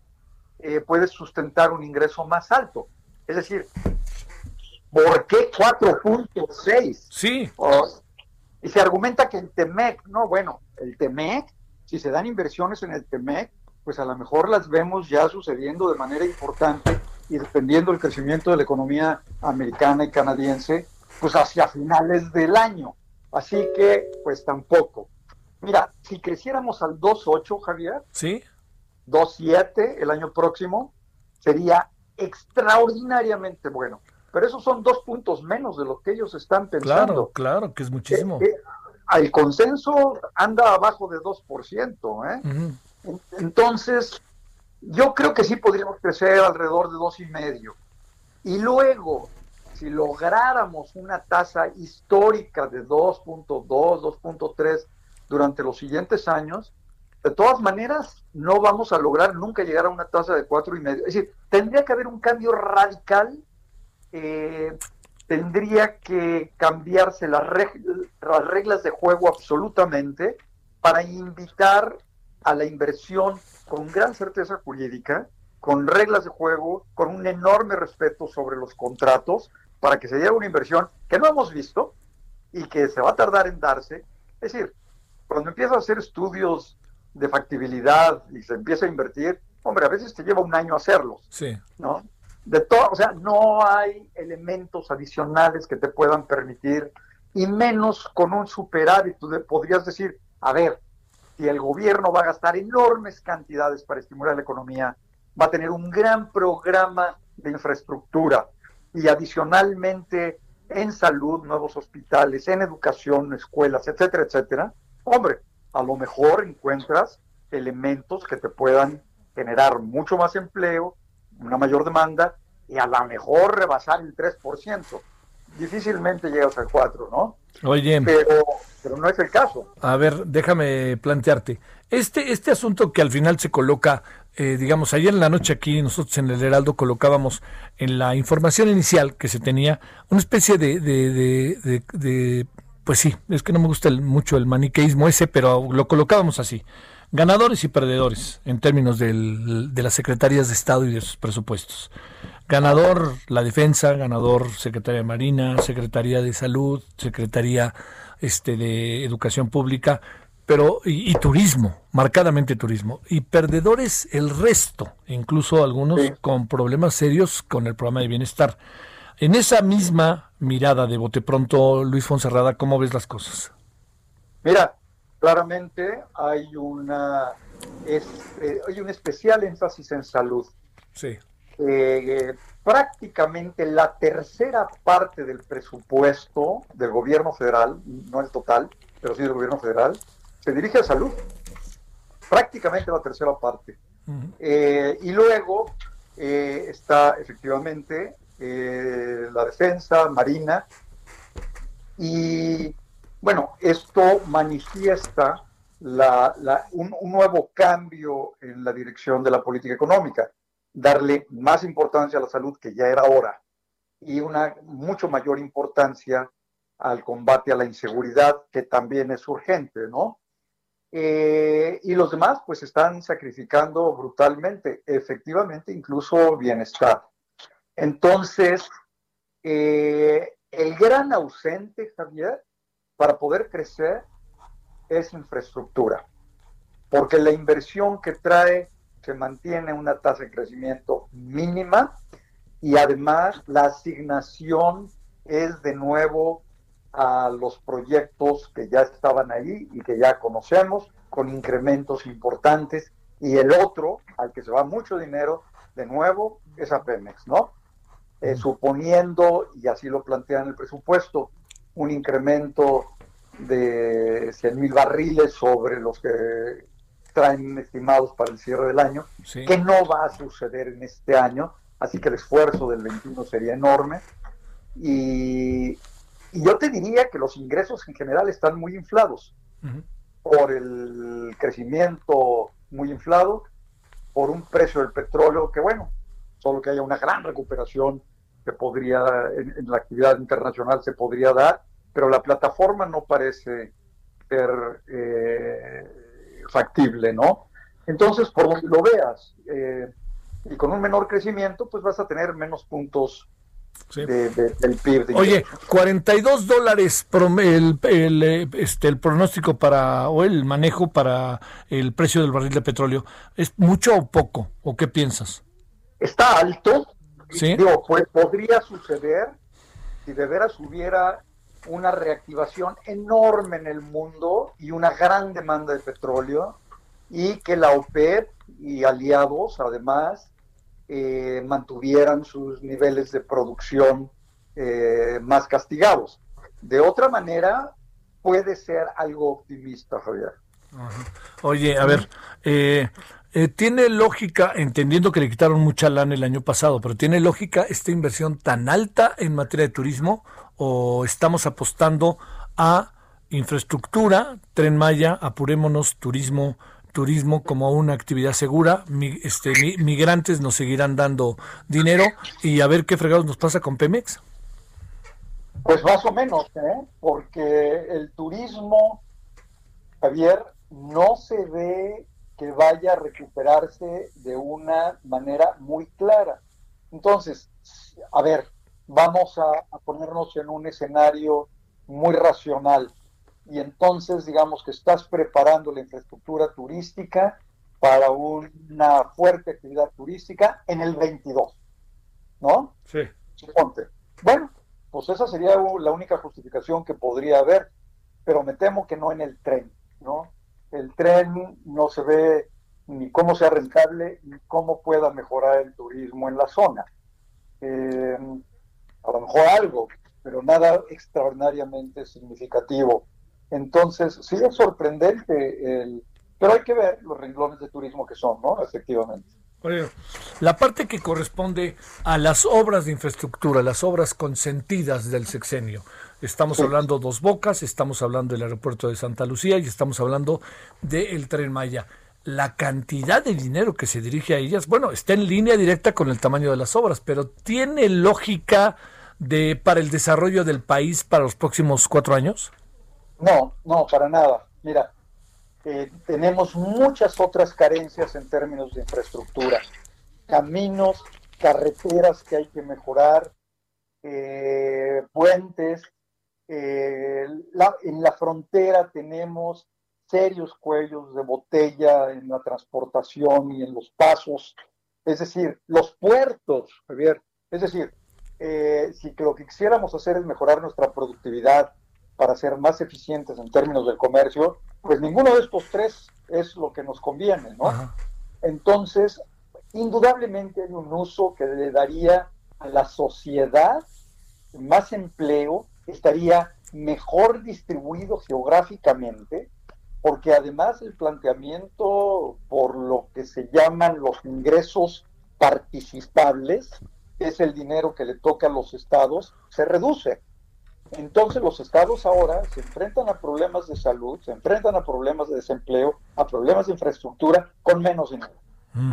Eh, puedes sustentar un ingreso más alto. Es decir, ¿por qué 4.6? Sí. y se argumenta que el TEMEC, no, bueno, el TEMEC, si se dan inversiones en el TEMEC, pues a lo mejor las vemos ya sucediendo de manera importante y dependiendo del crecimiento de la economía americana y canadiense, pues hacia finales del año. Así que, pues tampoco. Mira, si creciéramos al 2.8, Javier, ¿Sí? 2.7 el año próximo, sería extraordinariamente bueno. Pero esos son dos puntos menos de lo que ellos están Claro, pensando. claro, que es muchísimo. Eh, eh, el consenso anda abajo de 2%. ¿eh? Entonces, yo creo que sí podríamos crecer alrededor de dos y medio. Y luego, si lográramos una tasa histórica de 2.2, 2.3, durante los siguientes años, de todas maneras no vamos a lograr nunca llegar a una tasa de cuatro y medio. Es decir, tendría que haber un cambio radical, eh, tendría que cambiarse las, las reglas de juego absolutamente para invitar a la inversión con gran certeza jurídica, con reglas de juego, con un enorme respeto sobre los contratos para que se lleve una inversión que no hemos visto y que se va a tardar en darse. Es decir, cuando empiezas a hacer estudios de factibilidad y se empieza a invertir, hombre, a veces te lleva un año hacerlos. Sí. ¿No? De todo, o sea, no hay elementos adicionales que te puedan permitir, y menos con un superávit. Tú podrías decir, a ver, si el gobierno va a gastar enormes cantidades para estimular la economía, va a tener un gran programa de infraestructura y adicionalmente en salud, nuevos hospitales, en educación, escuelas, etcétera, etcétera, hombre, a lo mejor encuentras elementos que te puedan generar mucho más empleo, una mayor demanda y a lo mejor rebasar el 3%. Difícilmente llegas al 4, ¿no? Oye, pero, pero no es el caso. A ver, déjame plantearte. Este, este asunto que al final se coloca, eh, digamos, ayer en la noche aquí nosotros en el Heraldo colocábamos en la información inicial que se tenía una especie de, de, de, pues sí, es que no me gusta mucho el maniqueísmo ese, pero lo colocábamos así. Ganadores y perdedores en términos del, de las secretarías de Estado y de sus presupuestos. Ganador la defensa, ganador Secretaría de Marina, Secretaría de Salud, Secretaría este, de Educación Pública, pero y, turismo, marcadamente turismo. Y perdedores el resto, incluso algunos con problemas serios con el programa de bienestar. En esa misma mirada de bote pronto, Luis Fonserrada, ¿cómo ves las cosas? Mira, claramente hay una es, eh, hay un especial énfasis en salud. Sí. Eh, prácticamente la tercera parte del presupuesto del gobierno federal, no el total, pero sí del gobierno federal, se dirige a salud. Prácticamente la tercera parte. Eh, y luego eh, está efectivamente la defensa, marina, y bueno, esto manifiesta un, nuevo cambio en la dirección de la política económica darle más importancia a la salud, que ya era hora, y una mucho mayor importancia al combate a la inseguridad, que también es urgente, ¿no? Eh, y los demás, pues, están sacrificando brutalmente, efectivamente, incluso bienestar. Entonces, eh, el gran ausente, Javier, para poder crecer es infraestructura, porque la inversión que trae se mantiene una tasa de crecimiento mínima y además la asignación es de nuevo a los proyectos que ya estaban ahí y que ya conocemos con incrementos importantes y el otro al que se va mucho dinero de nuevo es a Pemex, ¿no? Eh, suponiendo, y así lo plantean el presupuesto, un incremento de 100 mil barriles sobre los que traen estimados para el cierre del año, que no va a suceder en este año, así que el esfuerzo del 21 sería enorme. Y, yo te diría que los ingresos en general están muy inflados por el crecimiento muy inflado, por un precio del petróleo que, bueno, solo que haya una gran recuperación que podría, en, la actividad internacional se podría dar, pero la plataforma no parece ser eh, factible, ¿no? Entonces, por donde lo veas, eh, y con un menor crecimiento, pues vas a tener menos puntos del PIB. Oye, 42 dólares el, el, este, el pronóstico para, o el manejo para el precio del barril de petróleo, ¿es mucho o poco? ¿O qué piensas? Está alto. Sí. Digo, pues podría suceder si de veras hubiera una reactivación enorme en el mundo y una gran demanda de petróleo y que la OPEP y aliados además eh, mantuvieran sus niveles de producción eh, más castigados. De otra manera, puede ser algo optimista, Javier. Oye, a ver, eh, tiene lógica, entendiendo que le quitaron mucha lana el año pasado, pero ¿tiene lógica esta inversión tan alta en materia de turismo o estamos apostando a infraestructura, tren Maya, apurémonos, turismo, turismo como una actividad segura, este, migrantes nos seguirán dando dinero y a ver qué fregados nos pasa con Pemex. Pues más o menos, ¿eh? porque el turismo, Javier, no se ve que vaya a recuperarse de una manera muy clara. Entonces, a ver, vamos a, ponernos en un escenario muy racional. Y entonces, digamos que estás preparando la infraestructura turística para una fuerte actividad turística en el 22, ¿no? Sí. Suponte. Bueno, pues esa sería la única justificación que podría haber, pero me temo que no en el tren, ¿no? El tren no se ve ni cómo sea rentable ni cómo pueda mejorar el turismo en la zona. Eh, a lo mejor algo, pero nada extraordinariamente significativo. Entonces, sí es sorprendente, el, pero hay que ver los renglones de turismo que son, ¿no? Efectivamente. La parte que corresponde a las obras de infraestructura, las obras consentidas del sexenio. Estamos hablando Dos Bocas, estamos hablando del aeropuerto de Santa Lucía y estamos hablando del tren Maya la cantidad de dinero que se dirige a ellas, bueno, está en línea directa con el tamaño de las obras, pero ¿tiene lógica de para el desarrollo del país para los próximos cuatro años? No, no, para nada. Mira, eh, tenemos muchas otras carencias en términos de infraestructura, caminos, carreteras que hay que mejorar, eh, puentes. Eh, en la frontera tenemos serios cuellos de botella en la transportación y en los pasos. Es decir, los puertos, Javier. Es decir, eh, si lo que quisiéramos hacer es mejorar nuestra productividad para ser más eficientes en términos del comercio, pues ninguno de estos tres es lo que nos conviene, ¿no? Entonces, indudablemente hay un uso que le daría a la sociedad más empleo, estaría mejor distribuido geográficamente, porque además el planteamiento por lo que se llaman los ingresos participables, es el dinero que le toca a los estados, se reduce. Entonces los estados ahora se enfrentan a problemas de salud, se enfrentan a problemas de desempleo, a problemas de infraestructura con menos dinero. Mm.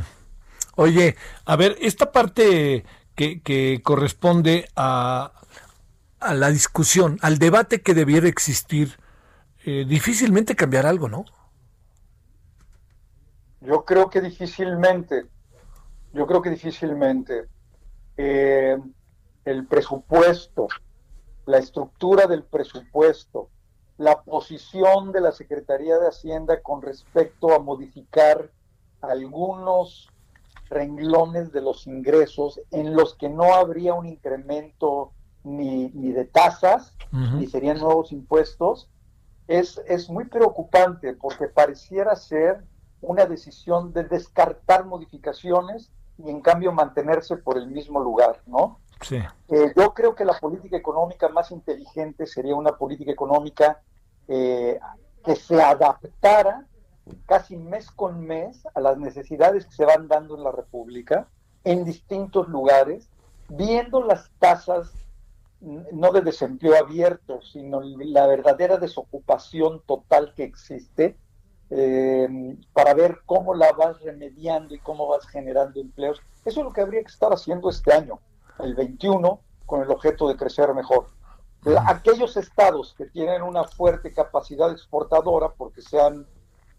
Oye, a ver, esta parte que, que corresponde a, a la discusión, al debate que debiera existir eh, difícilmente cambiar algo, ¿no? Yo creo que difícilmente, yo creo que difícilmente. Eh, el presupuesto, la estructura del presupuesto, la posición de la Secretaría de Hacienda con respecto a modificar algunos renglones de los ingresos en los que no habría un incremento ni, ni de tasas, ni serían nuevos impuestos, es, muy preocupante porque pareciera ser una decisión de descartar modificaciones y en cambio mantenerse por el mismo lugar, ¿no? Sí. Eh, yo creo que la política económica más inteligente sería una política económica eh, que se adaptara casi mes con mes a las necesidades que se van dando en la República en distintos lugares, viendo las tasas no de desempleo abierto, sino la verdadera desocupación total que existe, eh, para ver cómo la vas remediando y cómo vas generando empleos. Eso es lo que habría que estar haciendo este año, el 21, con el objeto de crecer mejor. aquellos estados que tienen una fuerte capacidad exportadora porque se han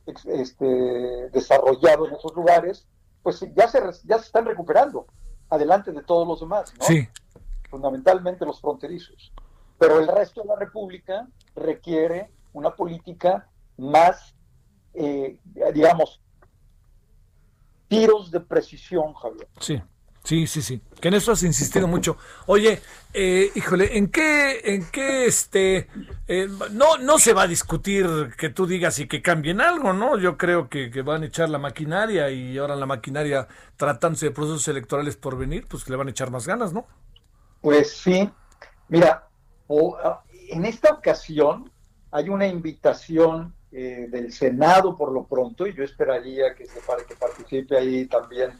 este, desarrollado en esos lugares, pues ya se, ya se están recuperando adelante de todos los demás. ¿no? Sí, fundamentalmente los fronterizos. Pero el resto de la República requiere una política más, eh, digamos, tiros de precisión, Javier. Sí. Sí, sí, sí. Que en eso has insistido mucho. Oye, eh, híjole, ¿en qué, en qué este, eh, no, no se va a discutir que tú digas y que cambien algo, ¿no? Yo creo que, que, van a echar la maquinaria y ahora la maquinaria tratándose de procesos electorales por venir, pues le van a echar más ganas, ¿no? Pues sí, mira, en esta ocasión hay una invitación eh, del Senado por lo pronto, y yo esperaría que, se, para que participe ahí también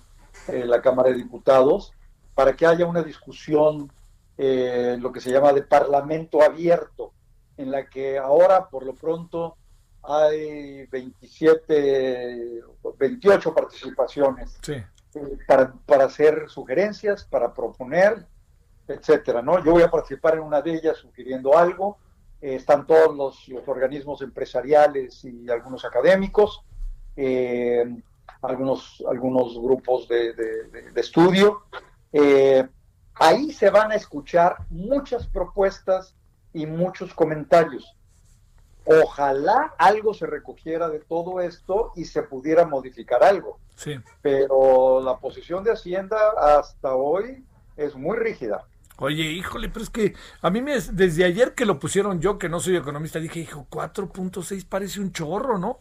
eh, la Cámara de Diputados, para que haya una discusión, eh, lo que se llama de parlamento abierto, en la que ahora por lo pronto hay 27, 28 participaciones para, para hacer sugerencias, para proponer etcétera, ¿no? Yo voy a participar en una de ellas sugiriendo algo. Eh, están todos los, organismos empresariales y algunos académicos, eh, algunos, algunos grupos de, estudio. Eh, ahí se van a escuchar muchas propuestas y muchos comentarios. Ojalá algo se recogiera de todo esto y se pudiera modificar algo. Sí. Pero la posición de Hacienda hasta hoy es muy rígida. Oye, híjole, pero es que a mí me, desde ayer que lo pusieron yo, que no soy economista, dije, hijo, 4.6 parece un chorro, ¿no?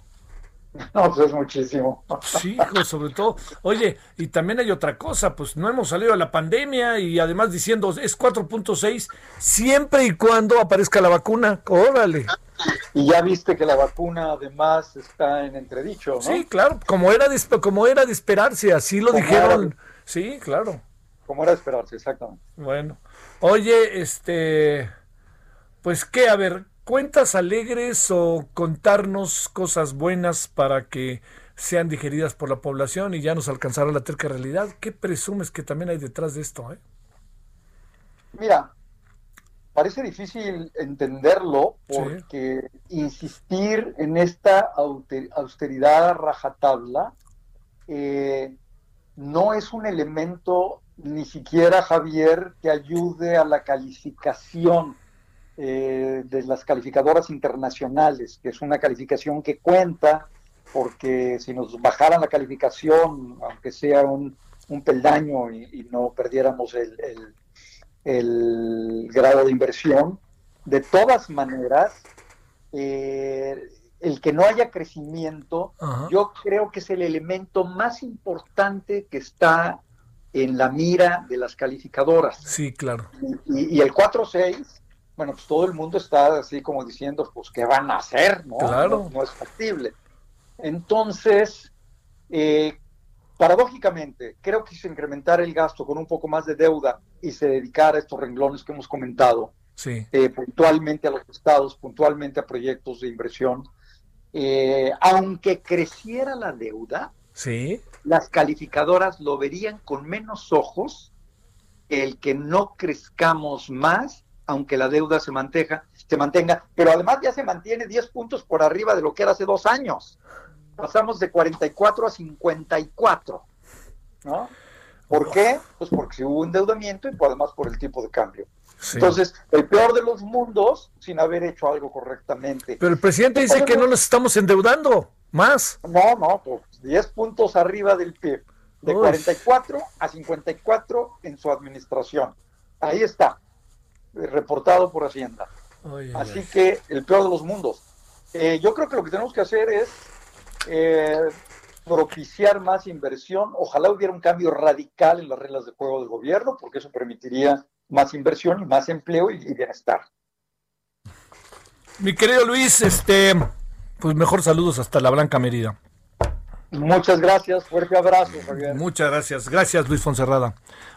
No, pues es muchísimo. Sí, hijo, sobre todo. Oye, y también hay otra cosa, pues no hemos salido de la pandemia y además diciendo es 4.6 siempre y cuando aparezca la vacuna. Órale. Y ya viste que la vacuna además está en entredicho, ¿no? Sí, claro, como era de, como era de esperarse, así lo dijeron. Sí, claro. Como era de esperarse, exactamente. Bueno. Oye, este pues qué, a ver, cuentas alegres o contarnos cosas buenas para que sean digeridas por la población y ya nos alcanzará la terca realidad. ¿Qué presumes que también hay detrás de esto? Eh? Mira, parece difícil entenderlo porque insistir en esta austeridad rajatabla eh, no es un elemento ni siquiera, Javier, que ayude a la calificación eh, de las calificadoras internacionales, que es una calificación que cuenta, porque si nos bajaran la calificación, aunque sea un, peldaño y, no perdiéramos el, el, grado de inversión, de todas maneras, eh, el que no haya crecimiento, yo creo que es el elemento más importante que está en la mira de las calificadoras. Sí, claro. Y, y el 4.6 bueno, pues todo el mundo está así como diciendo, pues, ¿qué van a hacer? No, claro. no, es factible. Entonces, eh, paradójicamente, creo que si se incrementara el gasto con un poco más de deuda y se dedicara a estos renglones que hemos comentado, sí. Eh, puntualmente a los estados, puntualmente a proyectos de inversión, eh, aunque creciera la deuda, sí. las calificadoras lo verían con menos ojos el que no crezcamos más aunque la deuda se mantenga, se mantenga, pero además ya se mantiene 10 puntos por arriba de lo que era hace dos años. Pasamos de 44 a 54, ¿no? ¿Por qué? Pues porque hubo endeudamiento y además por el tipo de cambio. Entonces, el peor de los mundos sin haber hecho algo correctamente. Pero el presidente dice que no nos estamos endeudando más. No, no, pues 10 puntos arriba del PIB, de 44 a 54 en su administración. Ahí está reportado por Hacienda. Así que el peor de los mundos. Eh, yo creo que lo que tenemos que hacer es eh, propiciar más inversión. Ojalá hubiera un cambio radical en las reglas de juego del gobierno, porque eso permitiría más inversión y más empleo y, y bienestar. Mi querido Luis, este, pues mejor saludos hasta la Blanca Merida. Muchas gracias, fuerte abrazo, Javier. Muchas gracias, gracias Luis Fonserrada.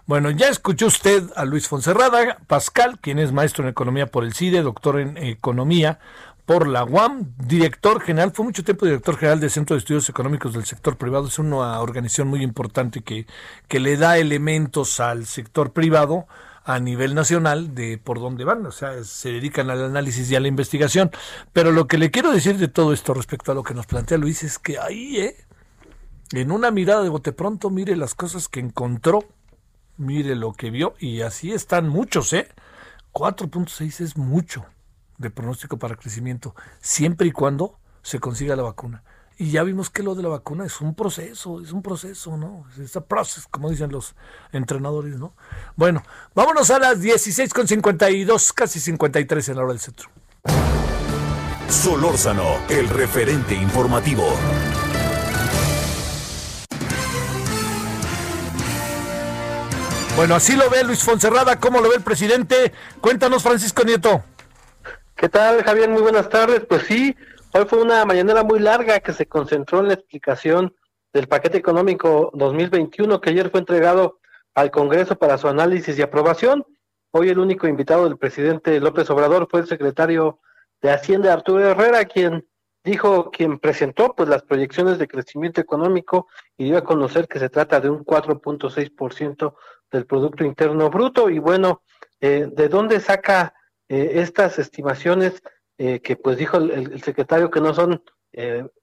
Bueno, ya escuchó usted a Luis Fonserrada Pascal, quien es maestro en economía por el CIDE, doctor en economía por la UAM, director general, fue mucho tiempo director general del Centro de Estudios Económicos del Sector Privado, es una organización muy importante que, que le da elementos al sector privado a nivel nacional de por dónde van, o sea, se dedican al análisis y a la investigación. Pero lo que le quiero decir de todo esto respecto a lo que nos plantea Luis es que ahí, ¿eh? En una mirada de bote pronto, mire las cosas que encontró, mire lo que vio, y así están muchos, ¿eh? 4.6 es mucho de pronóstico para crecimiento, siempre y cuando se consiga la vacuna. Y ya vimos que lo de la vacuna es un proceso, es un proceso, ¿no? Es un proceso, como dicen los entrenadores, ¿no? Bueno, vámonos a las 16.52, casi 53 en la hora del centro. Solórzano, el referente informativo. Bueno, así lo ve Luis Fonserrada, ¿cómo lo ve el presidente? Cuéntanos, Francisco Nieto. ¿Qué tal, Javier? Muy buenas tardes. Pues sí, hoy fue una mañanera muy larga que se concentró en la explicación del paquete económico 2021 que ayer fue entregado al Congreso para su análisis y aprobación. Hoy el único invitado del presidente López Obrador fue el secretario de Hacienda Arturo Herrera, quien dijo, quien presentó pues las proyecciones de crecimiento económico y dio a conocer que se trata de un 4.6% del Producto Interno Bruto. Y bueno, eh, ¿de dónde saca eh, estas estimaciones eh, que pues dijo el, secretario que no son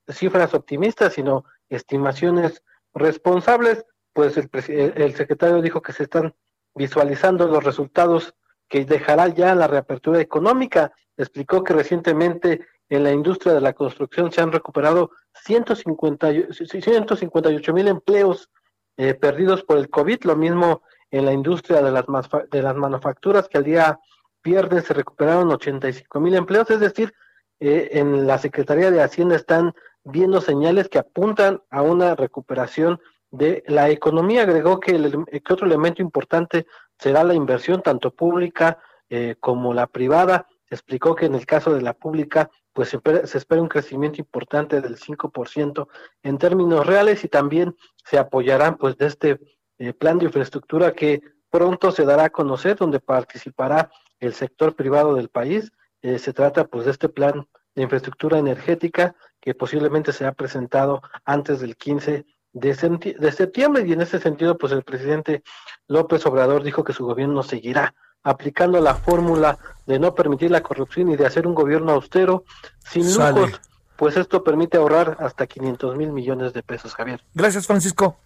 cifras optimistas, sino estimaciones responsables? Pues el, el secretario dijo que se están visualizando los resultados que dejará ya la reapertura económica. Explicó que recientemente en la industria de la construcción se han recuperado 158 mil empleos eh, perdidos por el COVID, lo mismo en la industria de las, de las manufacturas que al día viernes se recuperaron 85 mil empleos, es decir, eh, en la Secretaría de Hacienda están viendo señales que apuntan a una recuperación de la economía. Agregó que, el, que otro elemento importante será la inversión, tanto pública eh, como la privada. Explicó que en el caso de la pública, pues se espera, se espera un crecimiento importante del 5% en términos reales y también se apoyarán pues de este eh, plan de infraestructura que pronto se dará a conocer, donde participará el sector privado del país. Eh, se trata pues de este plan de infraestructura energética que posiblemente se ha presentado antes del 15 de, de septiembre y en ese sentido pues el presidente López Obrador dijo que su gobierno seguirá aplicando la fórmula de no permitir la corrupción y de hacer un gobierno austero sin lujos, pues esto permite ahorrar hasta 500 mil millones de pesos, Javier. Gracias, Francisco.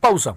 Pausa.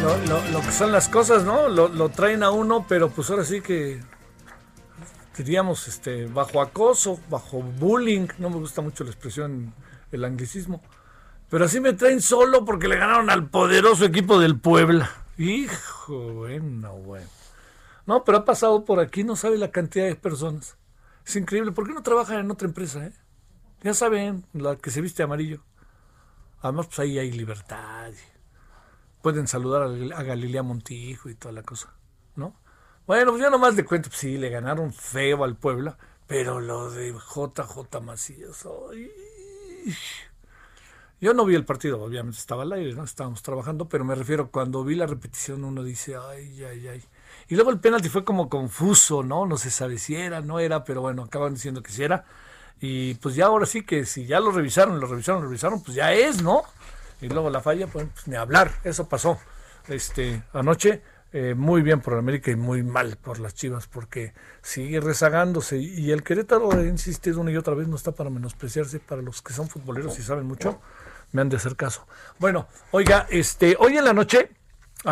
lo, que son las cosas, ¿no? Lo, traen a uno, pero pues ahora sí que diríamos este bajo acoso, bajo bullying, no me gusta mucho la expresión el anglicismo. Pero así me traen solo porque le ganaron al poderoso equipo del Puebla. Hijo, bueno, bueno. No, pero ha pasado por aquí, no sabe la cantidad de personas. Es increíble. ¿Por qué no trabajan en otra empresa, eh? Ya saben, la que se viste amarillo. Además, pues ahí hay libertad pueden saludar a, Galilea Montijo y toda la cosa, ¿no? Bueno, pues yo nomás le cuento, pues sí, le ganaron feo al Puebla, pero lo de JJ Macías, yo no vi el partido, obviamente estaba al aire, ¿no? Estábamos trabajando, pero me refiero, cuando vi la repetición uno dice, ay, ay, ay. Y luego el penalti fue como confuso, ¿no? No se sabe si era, no era, pero bueno, acaban diciendo que sí era. Y pues ya ahora sí que si ya lo revisaron, lo revisaron, lo revisaron, pues ya es, ¿no? Y luego la falla, pues, ni hablar, eso pasó este anoche. Eh, muy bien por América y muy mal por las Chivas porque sigue rezagándose y el Querétaro he insistido una y otra vez no está para menospreciarse para los que son futboleros y saben mucho me han de hacer caso bueno oiga este hoy en la noche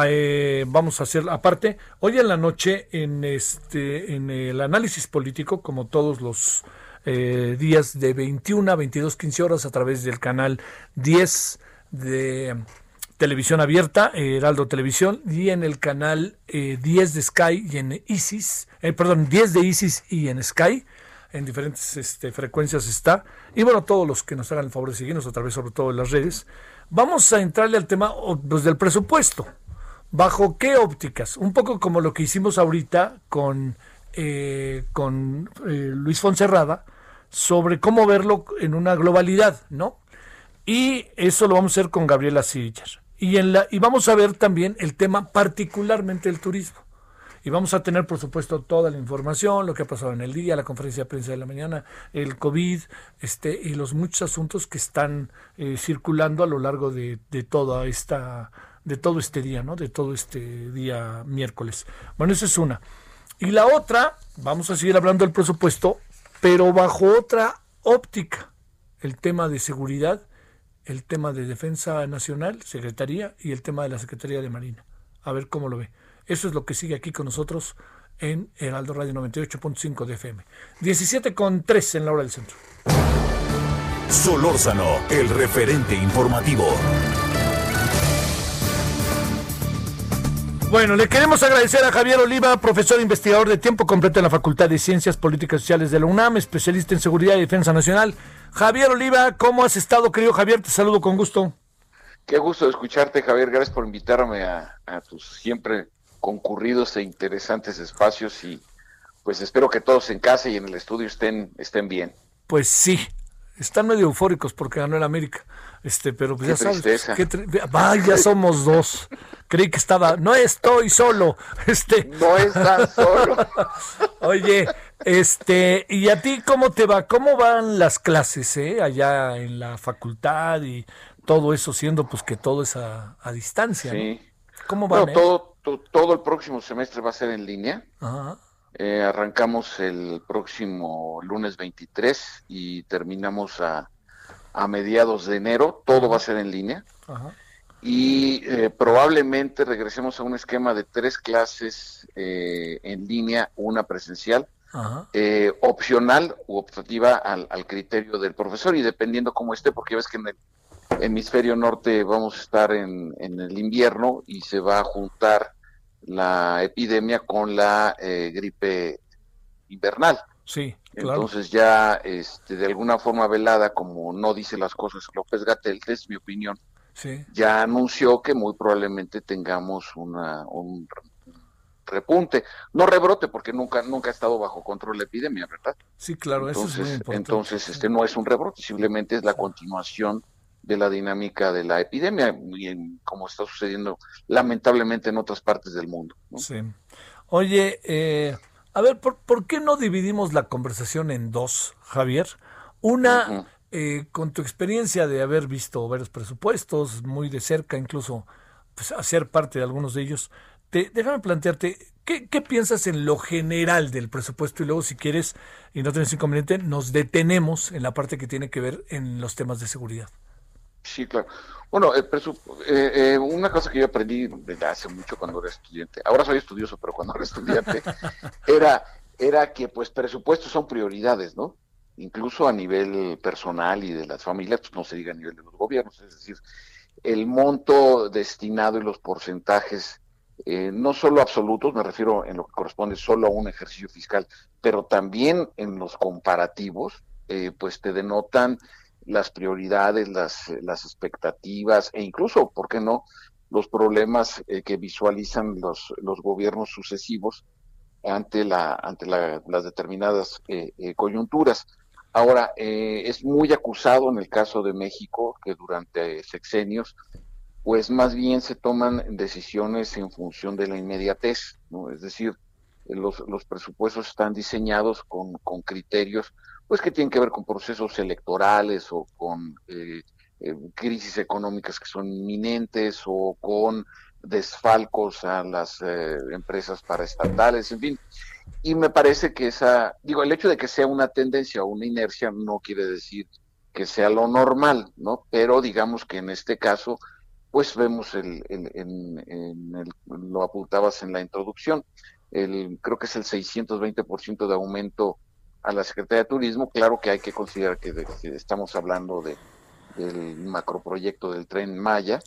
eh, vamos a hacer aparte hoy en la noche en este en el análisis político como todos los eh, días de 21 a 22 15 horas a través del canal 10 de televisión abierta, Heraldo Televisión, y en el canal 10 eh, de Sky y en Isis, eh, perdón, 10 de Isis y en Sky, en diferentes este, frecuencias está. Y bueno, todos los que nos hagan el favor de seguirnos a través sobre todo de las redes, vamos a entrarle al tema pues, del presupuesto. ¿Bajo qué ópticas? Un poco como lo que hicimos ahorita con, eh, con Luis Fonserrada, sobre cómo verlo en una globalidad, ¿no? Y eso lo vamos a hacer con Gabriela Siller. Y, en la, y vamos a ver también el tema particularmente del turismo. Y vamos a tener, por supuesto, toda la información, lo que ha pasado en el día, la conferencia de prensa de la mañana, el COVID, este, y los muchos asuntos que están eh, circulando a lo largo de, de, toda esta, de todo este día, ¿no? De todo este día miércoles. Bueno, esa es una. Y la otra, vamos a seguir hablando del presupuesto, pero bajo otra óptica, el tema de seguridad el tema de Defensa Nacional, Secretaría, y el tema de la Secretaría de Marina. A ver cómo lo ve. Eso es lo que sigue aquí con nosotros en Heraldo Radio 98.5 de FM. 17 con 3 en la hora del centro. Solórzano, el referente informativo. Bueno, le queremos agradecer a Javier Oliva, profesor investigador de tiempo completo en la Facultad de Ciencias Políticas y Sociales de la UNAM, especialista en seguridad y defensa nacional. Javier Oliva, ¿cómo has estado, querido Javier? Te saludo con gusto. Qué gusto escucharte, Javier. Gracias por invitarme a, tus siempre concurridos e interesantes espacios y pues espero que todos en casa y en el estudio estén, estén bien. Pues sí, Están medio eufóricos porque ganó el América. Este, pero pues ya sabes. Vaya, somos dos. Creí que estaba. No estoy solo. Este. No estás solo. Oye, este, ¿y a ti cómo te va? ¿Cómo van las clases, eh? Allá en la facultad y todo eso, siendo pues que todo es a, distancia. Sí. ¿Cómo van? Eh? todo, todo, el próximo semestre va a ser en línea. Ajá. Eh, arrancamos el próximo lunes 23 y terminamos a, a mediados de enero. Todo va a ser en línea. Y eh, probablemente regresemos a un esquema de tres clases eh, en línea, una presencial, opcional u optativa al, al, criterio del profesor y dependiendo cómo esté, porque ves que en el hemisferio norte vamos a estar en, en el invierno y se va a juntar la epidemia con la eh, gripe invernal. Sí, Entonces ya este, de alguna forma velada, como no dice las cosas López Gatel, es mi opinión, sí. ya anunció que muy probablemente tengamos una, un repunte, no rebrote porque nunca nunca ha estado bajo control la epidemia, ¿verdad? Sí, claro, entonces, eso es muy importante. Entonces, este no es un rebrote, simplemente es la continuación de la dinámica de la epidemia, y como está sucediendo lamentablemente en otras partes del mundo. Sí. Oye, eh, a ver, ¿por, qué no dividimos la conversación en dos, Javier? Una, eh, con tu experiencia de haber visto varios presupuestos muy de cerca, incluso pues, hacer parte de algunos de ellos, te, déjame plantearte, ¿qué, ¿qué piensas en lo general del presupuesto? Y luego, si quieres, y no tienes inconveniente, nos detenemos en la parte que tiene que ver en los temas de seguridad. Sí, claro. Bueno, eh, eh, una cosa que yo aprendí desde hace mucho cuando era estudiante, ahora soy estudioso, pero cuando era estudiante, era, era que pues presupuestos son prioridades, ¿no? Incluso a nivel personal y de las familias, pues no se diga a nivel de los gobiernos, es decir, el monto destinado y los porcentajes, eh, no solo absolutos, me refiero en lo que corresponde solo a un ejercicio fiscal, pero también en los comparativos, pues te denotan las prioridades, las, las expectativas e incluso, ¿por qué no?, los problemas eh, que visualizan los, los gobiernos sucesivos ante, la, ante las determinadas eh, eh, coyunturas. Ahora, es muy acusado en el caso de México que durante sexenios, pues más bien se toman decisiones en función de la inmediatez, ¿no? Es decir, los, los presupuestos están diseñados con, con criterios pues que tienen que ver con procesos electorales o con eh, eh, crisis económicas que son inminentes o con desfalcos a las eh, empresas paraestatales, en fin. Y me parece que esa, digo, el hecho de que sea una tendencia o una inercia no quiere decir que sea lo normal, ¿no? Pero digamos que en este caso, pues vemos el, el, en, el, lo apuntabas en la introducción, el, creo que es el 620% de aumento a la Secretaría de Turismo, claro que hay que considerar que, estamos hablando de, del macroproyecto del tren Maya,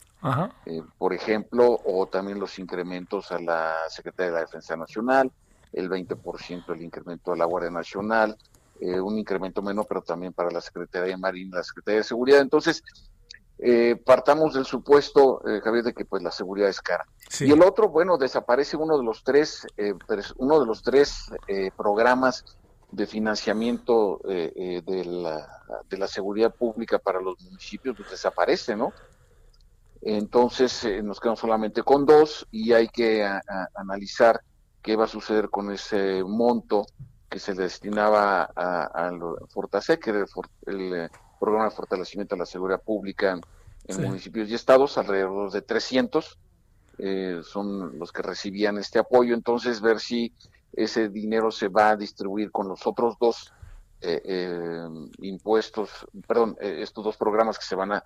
eh, por ejemplo, o también los incrementos a la Secretaría de la Defensa Nacional, el 20% el incremento a la Guardia Nacional, eh, un incremento menor, pero también para la Secretaría de Marina, la Secretaría de Seguridad. Entonces, eh, partamos del supuesto, Javier, de que pues la seguridad es cara. Y el otro, bueno, desaparece uno de los tres, uno de los tres programas de financiamiento eh, eh, de, la, de, la, seguridad pública para los municipios pues desaparece, ¿no? Entonces eh, nos quedamos solamente con dos y hay que analizar qué va a suceder con ese monto que se destinaba a, a Fortasec, que era el, programa de fortalecimiento de la seguridad pública en municipios y estados, alrededor de 300 son los que recibían este apoyo, entonces ver si ese dinero se va a distribuir con los otros dos eh, eh, impuestos, perdón, eh, estos dos programas que se van a,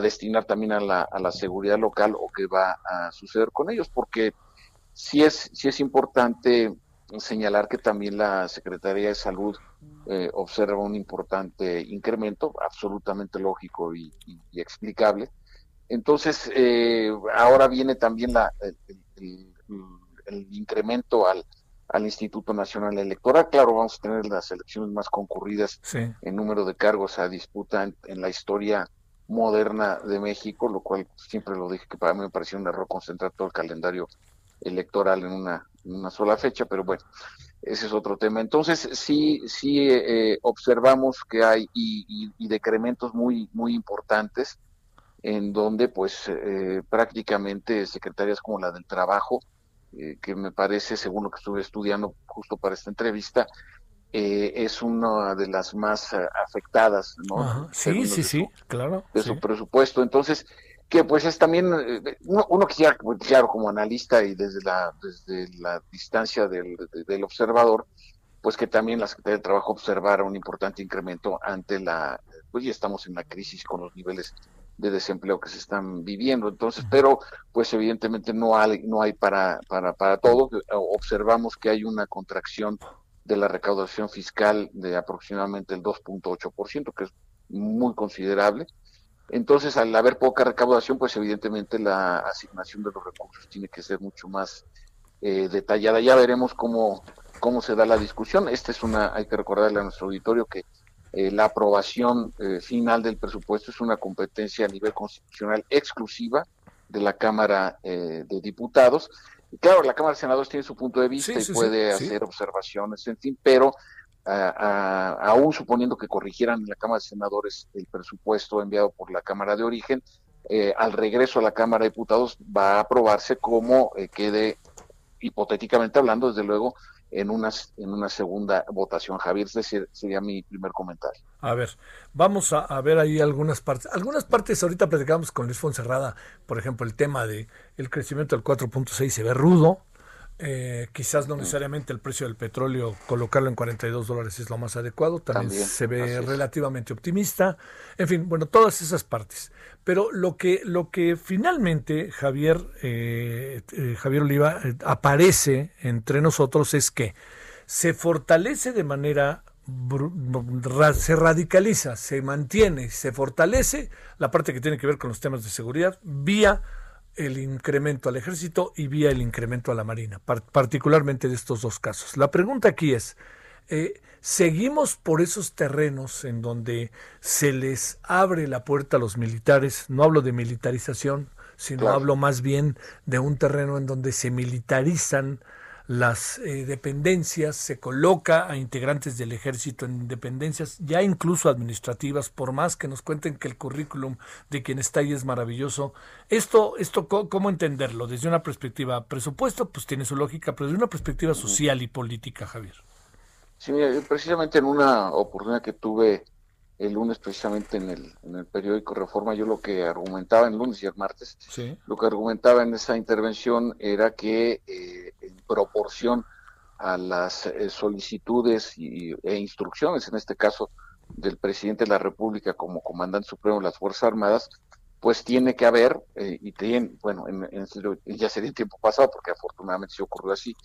destinar también a la, a la, seguridad local o qué va a suceder con ellos, porque sí es, sí es importante señalar que también la Secretaría de Salud observa un importante incremento, absolutamente lógico y, explicable. Entonces, ahora viene también la, el incremento al, al Instituto Nacional Electoral. Claro, vamos a tener las elecciones más concurridas en número de cargos a disputa en, la historia moderna de México, lo cual siempre lo dije que para mí me pareció un error concentrar todo el calendario electoral en una una sola fecha, pero bueno, ese es otro tema. Entonces, sí, sí eh, observamos que hay y, decrementos muy, muy importantes en donde, pues, eh, prácticamente secretarias como la del trabajo, eh, que me parece, según lo que estuve estudiando justo para esta entrevista, es una de las más afectadas, ¿no? Sí, sí, sí, claro. De su presupuesto. Entonces, que pues es también, eh, uno, quisiera, pues, claro, como analista y desde la, desde la distancia del, del observador, pues que también la Secretaría del Trabajo observara un importante incremento ante la, pues ya estamos en la crisis con los niveles de desempleo que se están viviendo. Entonces, pero pues evidentemente no hay, no hay para, para, para todo. Observamos que hay una contracción de la recaudación fiscal de aproximadamente el 2.8%, que es muy considerable. Entonces, al haber poca recaudación, pues evidentemente la asignación de los recursos tiene que ser mucho más eh, detallada. Ya veremos cómo, cómo se da la discusión. Esta es una, hay que recordarle a nuestro auditorio que eh, la aprobación eh, final del presupuesto es una competencia a nivel constitucional exclusiva de la Cámara de Diputados. Y claro, la Cámara de Senadores tiene su punto de vista y puede hacer observaciones, en fin, pero aún suponiendo que corrigieran en la Cámara de Senadores el presupuesto enviado por la Cámara de Origen, eh, al regreso a la Cámara de Diputados va a aprobarse como eh, quede, hipotéticamente hablando, desde luego, en una, en una segunda votación. Javier, ese sería mi primer comentario. A ver, vamos a, ver ahí algunas partes. Algunas partes, ahorita platicamos con Luis Fonserrada, por ejemplo, el tema de el crecimiento del 4.6 se ve rudo, eh, quizás no necesariamente el precio del petróleo, colocarlo en 42 dólares es lo más adecuado, también, se ve relativamente optimista, en fin, bueno, todas esas partes. Pero lo que, lo que finalmente Javier, eh, eh, Javier Oliva aparece entre nosotros es que se fortalece de manera se radicaliza, se mantiene, se fortalece la parte que tiene que ver con los temas de seguridad vía el incremento al ejército y vía el incremento a la marina, particularmente de estos dos casos. La pregunta aquí es, eh, ¿seguimos por esos terrenos en donde se les abre la puerta a los militares? No hablo de militarización, sino hablo más bien de un terreno en donde se militarizan las eh, dependencias, se coloca a integrantes del ejército en dependencias ya incluso administrativas, por más que nos cuenten que el currículum de quien está ahí es maravilloso. Esto, esto ¿cómo entenderlo? Desde una perspectiva presupuesto, pues tiene su lógica, pero desde una perspectiva social y política, Javier. Sí, precisamente en una oportunidad que tuve el lunes precisamente en el, en el periódico Reforma, yo lo que argumentaba en lunes y el martes, lo que argumentaba en esa intervención era que eh, en proporción a las eh, solicitudes y, e instrucciones, en este caso del presidente de la República como comandante supremo de las Fuerzas Armadas, pues tiene que haber, eh, y tiene, bueno, en, ya sería el tiempo pasado, porque afortunadamente se ocurrió así,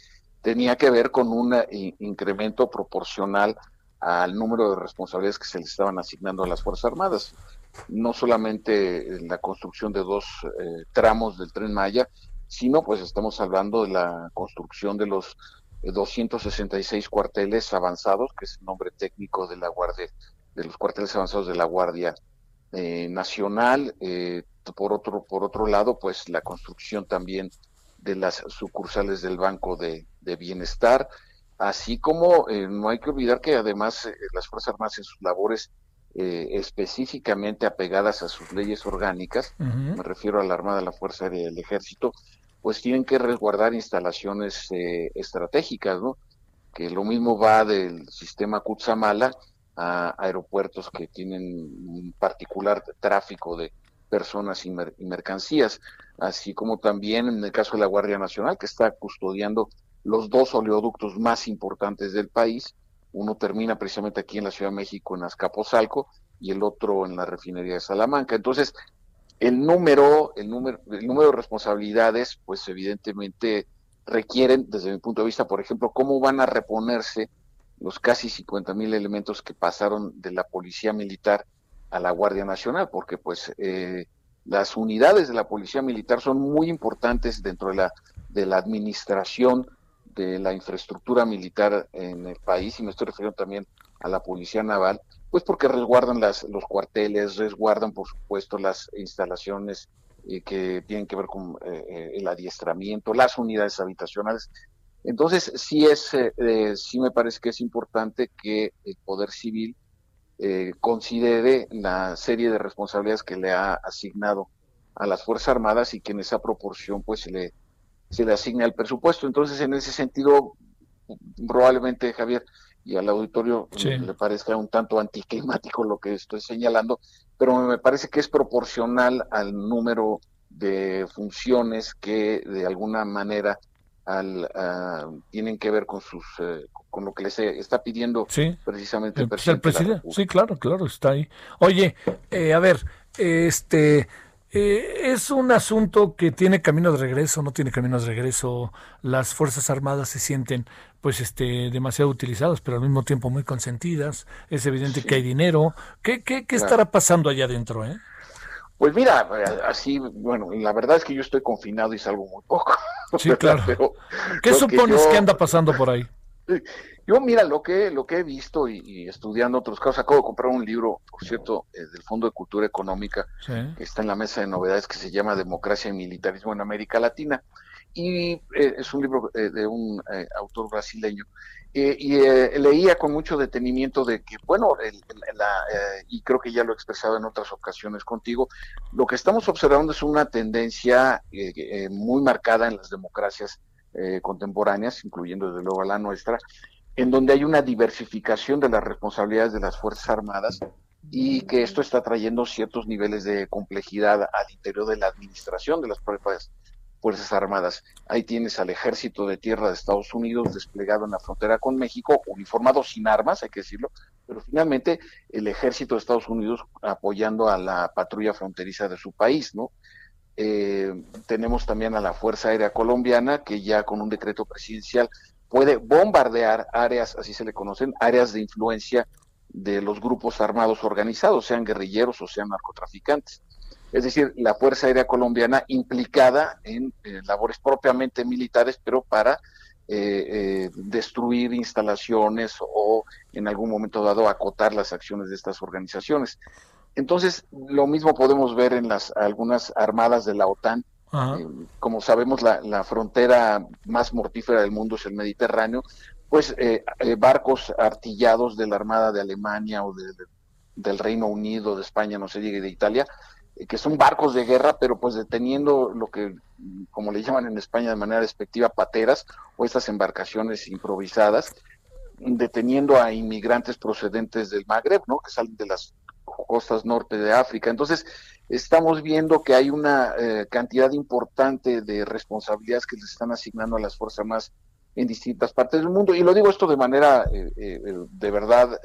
tenía que ver con un incremento proporcional al número de responsabilidades que se le estaban asignando a las Fuerzas Armadas. No solamente la construcción de dos eh, tramos del tren Maya, sino pues estamos hablando de la construcción de los 266 eh, cuarteles avanzados, que es el nombre técnico de la Guardia, de los cuarteles avanzados de la Guardia eh, Nacional. por otro, por otro lado, pues la construcción también de las sucursales del Banco de Bienestar, así como eh, no hay que olvidar que además eh, las Fuerzas Armadas en sus labores eh, específicamente apegadas a sus leyes orgánicas, me refiero a la Armada, la Fuerza Aérea y el Ejército, pues tienen que resguardar instalaciones estratégicas, ¿no? Que lo mismo va del sistema Kutsamala a aeropuertos que tienen un particular tráfico de personas y mercancías, así como también en el caso de la Guardia Nacional, que está custodiando los dos oleoductos más importantes del país. Uno termina precisamente aquí en la Ciudad de México, en Azcapotzalco, y el otro en la refinería de Salamanca. Entonces, el número, el número, el número de responsabilidades, pues evidentemente requieren, desde mi punto de vista, por ejemplo, cómo van a reponerse los casi 50 mil elementos que pasaron de la policía militar a la Guardia Nacional, porque pues eh, las unidades de la policía militar son muy importantes dentro de la, de la administración de la infraestructura militar en el país, y me estoy refiriendo también a la Policía Naval, pues porque resguardan las, los cuarteles, resguardan por supuesto las instalaciones eh, que tienen que ver con eh, eh, el adiestramiento, las unidades habitacionales, Entonces, sí es, eh, sí me parece que es importante que el Poder Civil considere la serie de responsabilidades que le ha asignado a las Fuerzas Armadas y que en esa proporción pues se le, se le asigne al presupuesto. Entonces, en ese sentido, probablemente, Javier, y al auditorio le parezca un tanto anticlimático lo que estoy señalando, pero me parece que es proporcional al número de funciones que de alguna manera al, tienen que ver con sus eh, con lo que les está pidiendo precisamente el, presidente. sí, claro, claro, está ahí. Oye, eh, a ver, este eh, es un asunto que tiene camino de regreso, no tiene camino de regreso. Las fuerzas armadas se sienten, pues, este, demasiado utilizadas, pero al mismo tiempo muy consentidas. Es evidente que hay dinero. ¿Qué, qué, qué estará pasando allá adentro, eh? Pues mira, así, bueno, la verdad es que yo estoy confinado y salgo muy poco. Sí, claro. ¿Qué supones que, anda pasando por ahí? Yo, mira, lo que, lo que he visto y, estudiando otros casos, acabo de comprar un libro, por cierto, eh, del Fondo de Cultura Económica, que está en la mesa de novedades, que se llama Democracia y Militarismo en América Latina. Y eh, es un libro eh, de un autor brasileño y leía con mucho detenimiento de que, bueno, eh, y creo que ya lo he expresado en otras ocasiones contigo, lo que estamos observando es una tendencia muy marcada en las democracias contemporáneas, incluyendo desde luego a la nuestra, en donde hay una diversificación de las responsabilidades de las Fuerzas Armadas y que esto está trayendo ciertos niveles de complejidad al interior de la administración de las propias Fuerzas Armadas. Ahí tienes al ejército de tierra de Estados Unidos desplegado en la frontera con México, uniformado sin armas, hay que decirlo, pero finalmente el ejército de Estados Unidos apoyando a la patrulla fronteriza de su país, ¿no? Eh, tenemos también a la Fuerza Aérea Colombiana, que ya con un decreto presidencial puede bombardear áreas, así se le conocen, áreas de influencia de los grupos armados organizados, sean guerrilleros o sean narcotraficantes es decir, la Fuerza Aérea Colombiana implicada en eh, labores propiamente militares, pero para eh, destruir instalaciones o en algún momento dado acotar las acciones de estas organizaciones. Entonces, lo mismo podemos ver en las algunas armadas de la OTAN. como sabemos, la, frontera más mortífera del mundo es el Mediterráneo, pues barcos artillados de la Armada de Alemania o del Reino Unido, de España, no se diga, de Italia, que son barcos de guerra, pero pues deteniendo lo que, como le llaman en España de manera despectiva, pateras o estas embarcaciones improvisadas, deteniendo a inmigrantes procedentes del Magreb, ¿no? Que salen de las costas norte de África. Entonces, estamos viendo que hay una eh, cantidad importante de responsabilidades que les están asignando a las Fuerzas Armadas en distintas partes del mundo. Y lo digo esto de manera eh, eh, de verdad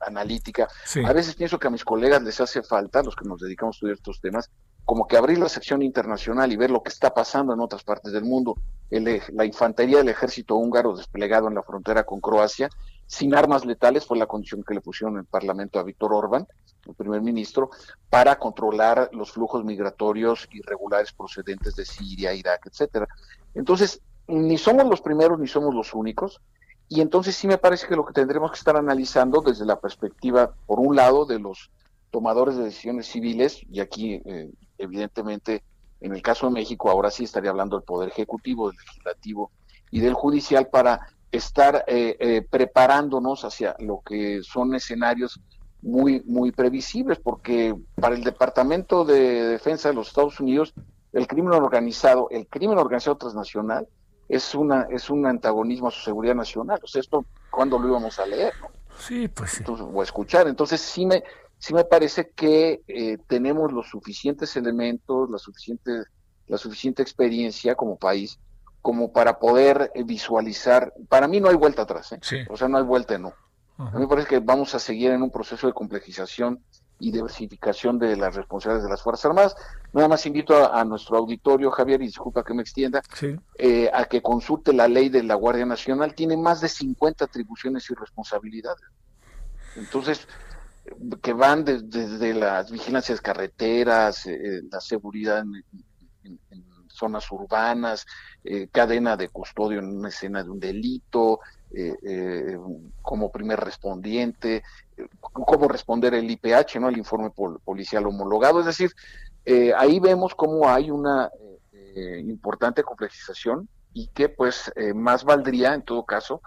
analítica. A veces pienso que a mis colegas les hace falta, los que nos dedicamos a estudiar estos temas, como que abrir la sección internacional y ver lo que está pasando en otras partes del mundo. El, la infantería del ejército húngaro desplegado en la frontera con Croacia, sin armas letales, fue la condición que le pusieron en el Parlamento a Víctor Orbán, el primer ministro, para controlar los flujos migratorios irregulares procedentes de Siria, Irak, etcétera. Entonces, ni somos los primeros ni somos los únicos. Y entonces sí me parece que lo que tendremos que estar analizando desde la perspectiva, por un lado, de los tomadores de decisiones civiles, y aquí eh, evidentemente en el caso de México ahora sí estaría hablando del Poder Ejecutivo, del Legislativo y del Judicial para estar eh, eh, preparándonos hacia lo que son escenarios muy, muy previsibles, porque para el Departamento de Defensa de los Estados Unidos, el crimen organizado, el crimen organizado transnacional, es una es un antagonismo a su seguridad nacional. O sea, esto cuando lo íbamos a leer, Sí, pues sí. o a escuchar. Entonces sí me sí me parece que eh, tenemos los suficientes elementos, la suficiente la suficiente experiencia como país como para poder eh, visualizar. Para mí no hay vuelta atrás, ¿eh? O sea, no hay vuelta no. A mí me parece que vamos a seguir en un proceso de complejización y diversificación de las responsabilidades de las Fuerzas Armadas. Nada más invito a, nuestro auditorio, Javier, y disculpa que me extienda, eh, a que consulte la ley de la Guardia Nacional. Tiene más de 50 atribuciones y responsabilidades. Entonces, que van desde las vigilancias carreteras, eh, la seguridad en, zonas urbanas, eh, cadena de custodio en una escena de un delito, como primer respondiente, cómo responder el IPH, ¿no? El informe policial homologado. Es decir, eh, ahí vemos cómo hay una eh, importante complejización y que pues eh, más valdría en todo caso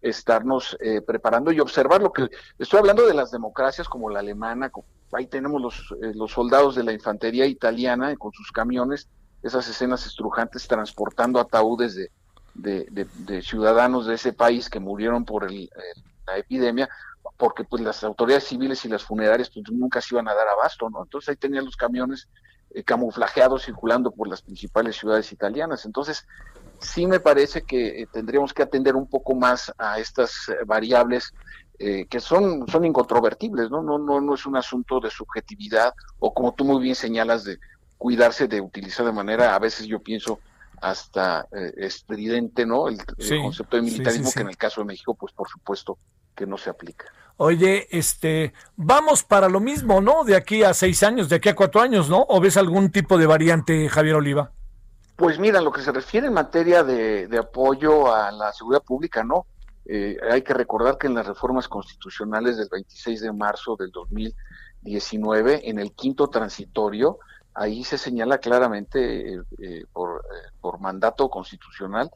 estarnos eh, preparando y observar lo que estoy hablando de las democracias como la alemana, ahí tenemos los, eh, los soldados de la infantería italiana con sus camiones, esas escenas estrujantes transportando ataúdes de, ciudadanos de ese país que murieron por el, la epidemia, porque pues las autoridades civiles y las funerarias pues nunca se iban a dar abasto, ¿no? Entonces ahí tenían los camiones eh, camuflajeados circulando por las principales ciudades italianas. Entonces, sí me parece que eh, tendríamos que atender un poco más a estas eh, variables que son, son incontrovertibles, ¿no? No, ¿no? no es un asunto de subjetividad o como tú muy bien señalas de cuidarse de utilizar de manera, a veces yo pienso, hasta estridente, ¿no? El, concepto de militarismo que en el caso de México, pues por supuesto que no se aplica. Oye, este, vamos para lo mismo, ¿no? De aquí a seis años, de aquí a cuatro años, ¿no? ¿O ves algún tipo de variante, Javier Oliva? Pues mira, lo que se refiere en materia de, apoyo a la seguridad pública, ¿no? Eh, hay que recordar que en las reformas constitucionales del 26 de marzo del 2019, en el quinto transitorio, ahí se señala claramente eh, eh, por, por mandato constitucional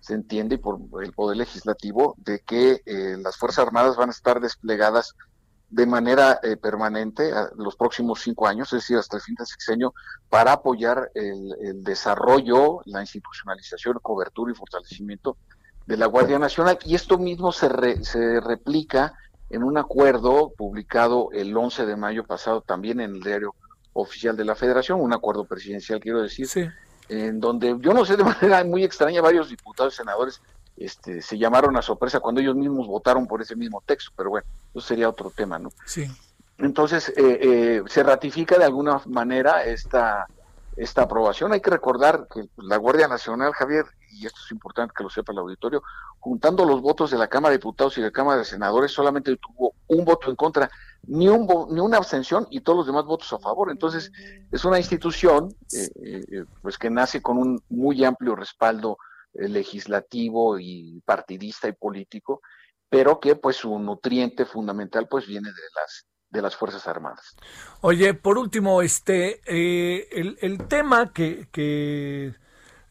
se entiende y por el Poder Legislativo de que eh, las Fuerzas Armadas van a estar desplegadas de manera eh, permanente los próximos cinco años, es decir, hasta el fin del sexenio, para apoyar el, desarrollo, la institucionalización, cobertura y fortalecimiento de la Guardia Nacional. Y esto mismo se, se replica en un acuerdo publicado el 11 de mayo pasado también en el diario oficial de la Federación, un acuerdo presidencial, quiero decir, sí en donde yo no sé de manera muy extraña varios diputados y senadores este, se llamaron a sorpresa cuando ellos mismos votaron por ese mismo texto, pero bueno, eso sería otro tema, ¿no? Sí. Entonces, eh, eh, se ratifica de alguna manera esta, esta aprobación. Hay que recordar que la Guardia Nacional, Javier, y esto es importante que lo sepa el auditorio, juntando los votos de la Cámara de Diputados y de la Cámara de Senadores, solamente tuvo un voto en contra, ni, un, ni una abstención y todos los demás votos a favor. Entonces, es una institución eh, eh, pues que nace con un muy amplio respaldo eh, legislativo y partidista y político, pero que pues su nutriente fundamental pues viene de las de las Fuerzas Armadas. Oye, por último, este el, el tema que, que eh,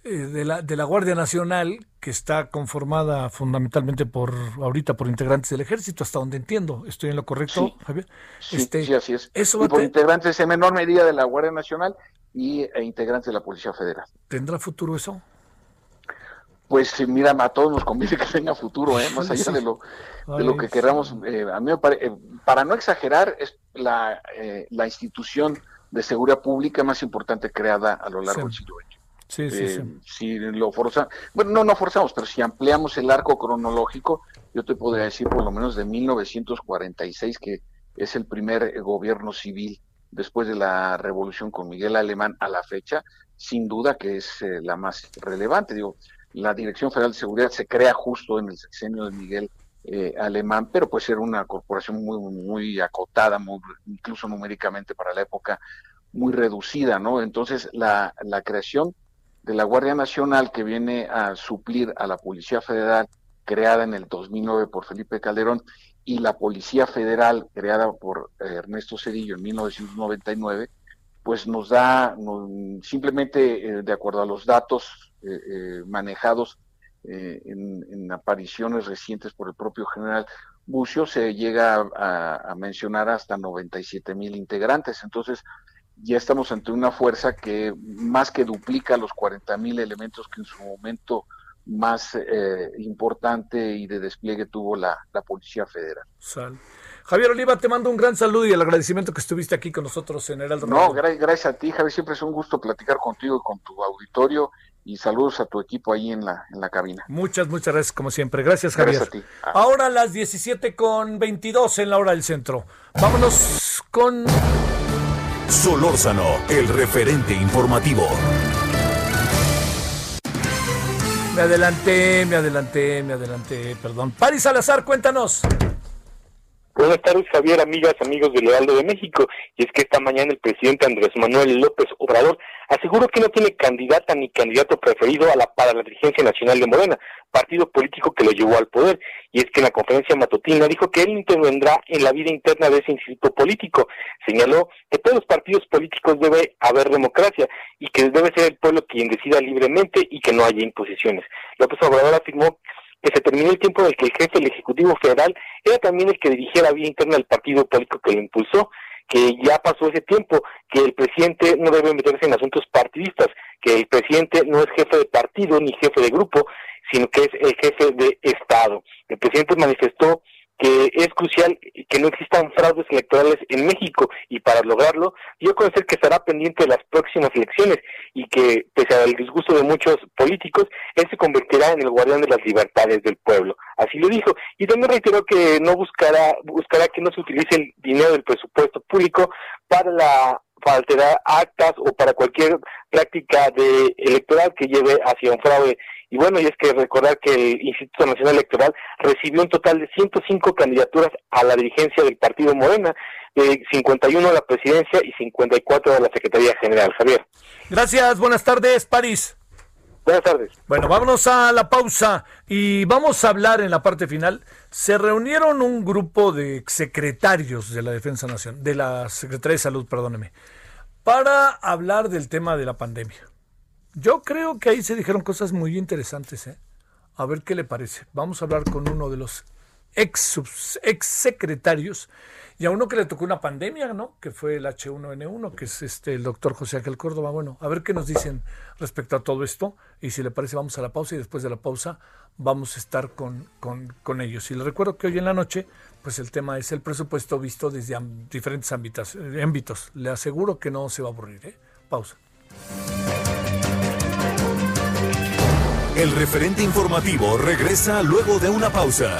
de, la, de la Guardia Nacional, que está conformada fundamentalmente por, ahorita, por integrantes del ejército, hasta donde entiendo. ¿Estoy en lo correcto, Javier? Sí, este, sí, así es. Eso y por integrantes en menor medida de la Guardia Nacional y e integrantes de la Policía Federal. ¿Tendrá futuro eso? Pues mira, a todos nos conviene que tenga futuro, ¿eh? más allá de lo, de lo que queramos. Eh, a mí me parece, eh, para no exagerar, es la, la institución de seguridad pública más importante creada a lo largo del siglo XX. Sí, sí, sí. Eh, si lo forzamos, bueno, no, no forzamos, pero si ampliamos el arco cronológico, yo te podría decir por lo menos de 1946, que es el primer eh, gobierno civil después de la revolución con Miguel Alemán a la fecha, sin duda que es eh, la más relevante. Digo, la Dirección Federal de Seguridad se crea justo en el sexenio de Miguel Alemán, pero puede ser una corporación muy, muy acotada, muy, incluso numéricamente para la época, muy reducida, ¿no? Entonces, la, la creación de la Guardia Nacional que viene a suplir a la Policía Federal creada en el 2009 por Felipe Calderón y la Policía Federal creada por eh, Ernesto Cedillo en 1999, pues nos da simplemente eh, de acuerdo a los datos eh, manejados en, apariciones recientes por el propio general Bucio, se llega a, a mencionar hasta 97 mil integrantes. Entonces, ya estamos ante una fuerza que más que duplica los 40 mil elementos que en su momento más eh, importante y de despliegue tuvo la, Policía Federal. Javier Oliva, te mando un gran saludo y el agradecimiento que estuviste aquí con nosotros en Heraldo. No, gracias a ti, Javier. Siempre es un gusto platicar contigo y con tu auditorio. Y saludos a tu equipo ahí en la, en la cabina. Muchas, muchas gracias, como siempre. Gracias, Javier. Gracias a ti. Ah. Ahora las 17 con 22 en la hora del centro. Vámonos con Solórzano, el referente informativo. Me adelanté, me adelanté, me adelanté, perdón. Paris Salazar, cuéntanos. Buenas tardes, Javier, amigas, amigos del Heraldo de México. Y es que esta mañana el presidente Andrés Manuel López Obrador aseguró que no tiene candidata ni candidato preferido a la, para la dirigencia nacional de Morena, partido político que lo llevó al poder. Y es que en la conferencia matutina dijo que él intervendrá en la vida interna de ese instituto político. Señaló que todos los partidos políticos debe haber democracia y que debe ser el pueblo quien decida libremente y que no haya imposiciones. López Obrador afirmó que se terminó el tiempo en el que el jefe del Ejecutivo Federal era también el que dirigía la vía interna del partido político que lo impulsó, que ya pasó ese tiempo, que el presidente no debe meterse en asuntos partidistas, que el presidente no es jefe de partido ni jefe de grupo, sino que es el jefe de Estado. El presidente manifestó que es crucial que no existan fraudes electorales en México y para lograrlo dio a conocer que estará pendiente de las próximas elecciones y que pese al disgusto de muchos políticos, él se convertirá en el guardián de las libertades del pueblo. Así lo dijo y también reiteró que no buscará buscará que no se utilice el dinero del presupuesto público para la alterar actas o para cualquier práctica de electoral que lleve hacia un fraude y bueno, y es que recordar que el Instituto Nacional Electoral recibió un total de 105 candidaturas a la dirigencia del Partido Morena, de 51 a la presidencia y 54 a la Secretaría General. Javier. Gracias, buenas tardes, París. Buenas tardes. Bueno, vámonos a la pausa y vamos a hablar en la parte final. Se reunieron un grupo de secretarios de la Defensa Nacional, de la Secretaría de Salud, perdóneme, para hablar del tema de la pandemia. Yo creo que ahí se dijeron cosas muy interesantes. ¿eh? A ver qué le parece. Vamos a hablar con uno de los ex, ex secretarios y a uno que le tocó una pandemia, ¿no? Que fue el H1N1, que es este el doctor José Ángel Córdoba. Bueno, a ver qué nos dicen respecto a todo esto. Y si le parece, vamos a la pausa y después de la pausa vamos a estar con, con, con ellos. Y les recuerdo que hoy en la noche, pues el tema es el presupuesto visto desde diferentes ámbitos. ámbitos. Le aseguro que no se va a aburrir. ¿eh? Pausa. El referente informativo regresa luego de una pausa.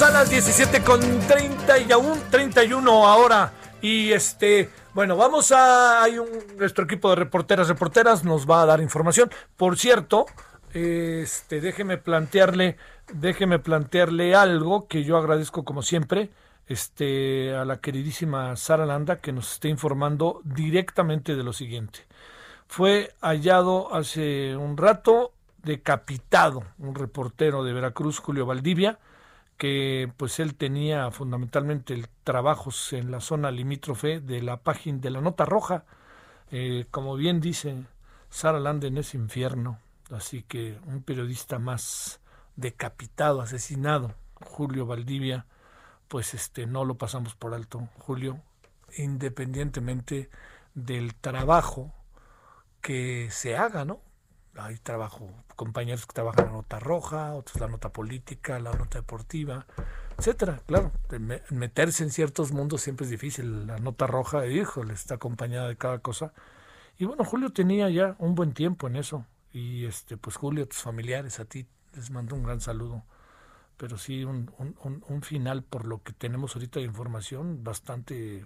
A las 17 con 30 y aún 31 ahora. Y este, bueno, vamos a. Hay un, nuestro equipo de reporteras, reporteras nos va a dar información. Por cierto, este, déjeme plantearle, déjeme plantearle algo que yo agradezco como siempre. Este, a la queridísima Sara Landa que nos esté informando directamente de lo siguiente. Fue hallado hace un rato decapitado un reportero de Veracruz, Julio Valdivia, pues él tenía fundamentalmente el trabajos en la zona limítrofe de la página de la nota roja. Eh, como bien dice Sara Landen es infierno así que un periodista más decapitado asesinado Julio Valdivia pues este no lo pasamos por alto. Julio independientemente del trabajo que se haga no hay trabajo, compañeros que trabajan la nota roja, otros la nota política, la nota deportiva, etcétera. Claro, meterse en ciertos mundos siempre es difícil. La nota roja, híjole, está acompañada de cada cosa. Y bueno, Julio tenía ya un buen tiempo en eso. Y este, pues Julio, tus familiares, a ti les mando un gran saludo. Pero sí, un, final por lo que tenemos ahorita de información bastante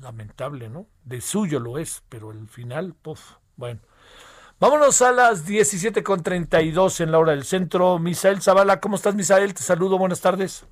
lamentable, ¿no? De suyo lo es, pero el final, puff, bueno. Vámonos a las 17.32 en la hora del centro. Misael Zavala, ¿cómo estás, Misael? Te saludo, buenas tardes.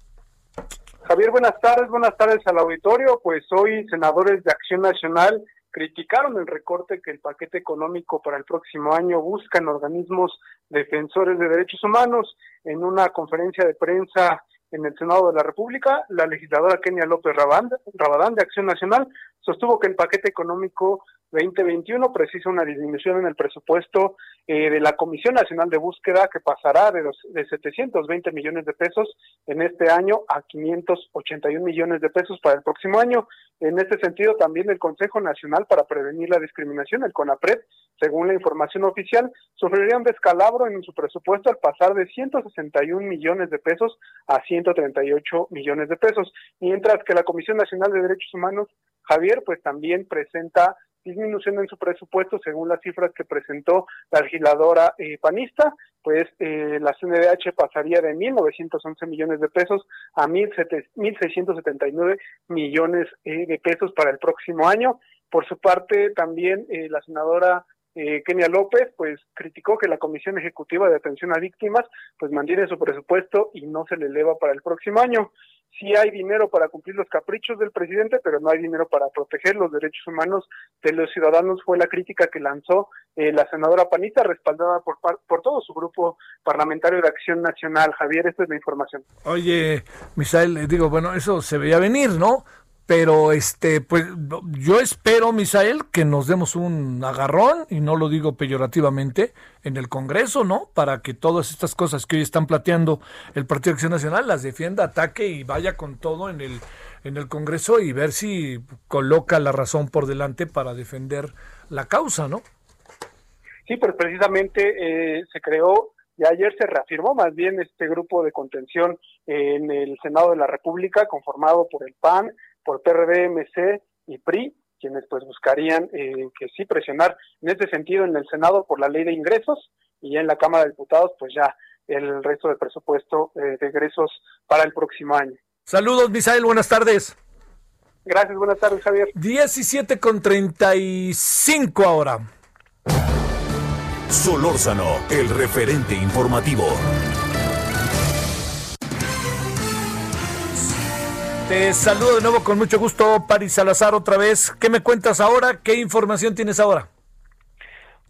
Javier, buenas tardes, buenas tardes al auditorio. Pues hoy senadores de Acción Nacional criticaron el recorte que el paquete económico para el próximo año busca en organismos defensores de derechos humanos. En una conferencia de prensa en el Senado de la República, la legisladora Kenia López Rabadán de Acción Nacional sostuvo que el paquete económico 2021 precisa una disminución en el presupuesto eh, de la Comisión Nacional de Búsqueda que pasará de, los, de 720 millones de pesos en este año a 581 millones de pesos para el próximo año. En este sentido, también el Consejo Nacional para Prevenir la Discriminación, el CONAPRED, según la información oficial, sufriría un descalabro en su presupuesto al pasar de 161 millones de pesos a 138 millones de pesos, mientras que la Comisión Nacional de Derechos Humanos, Javier, pues también presenta disminución en su presupuesto según las cifras que presentó la legisladora eh, panista, pues eh, la CNDH pasaría de 1.911 millones de pesos a 1.679 millones eh, de pesos para el próximo año. Por su parte, también la senadora Kenia López, pues criticó que la Comisión Ejecutiva de Atención a Víctimas, pues mantiene su presupuesto y no se le eleva para el próximo año sí hay dinero para cumplir los caprichos del presidente, pero no hay dinero para proteger los derechos humanos de los ciudadanos, fue la crítica que lanzó eh, la senadora Panita, respaldada por, por todo su grupo parlamentario de Acción Nacional. Javier, esta es la información. Oye, Misael, eh, digo, bueno, eso se veía venir, ¿no? Pero este pues yo espero Misael que nos demos un agarrón y no lo digo peyorativamente en el Congreso no para que todas estas cosas que hoy están plateando el Partido Acción Nacional las defienda ataque y vaya con todo en el en el Congreso y ver si coloca la razón por delante para defender la causa no sí pues precisamente eh, se creó y ayer se reafirmó más bien este grupo de contención en el Senado de la República conformado por el PAN por PRD, MC y PRI, quienes pues buscarían eh, que sí presionar en este sentido en el Senado por la ley de ingresos y en la Cámara de Diputados pues ya el resto del presupuesto eh, de ingresos para el próximo año. Saludos, Misael, buenas tardes. Gracias, buenas tardes, Javier. 17 con 35 ahora. Solórzano, el referente informativo. Te saludo de nuevo con mucho gusto, Paris Salazar, otra vez. ¿Qué me cuentas ahora? ¿Qué información tienes ahora?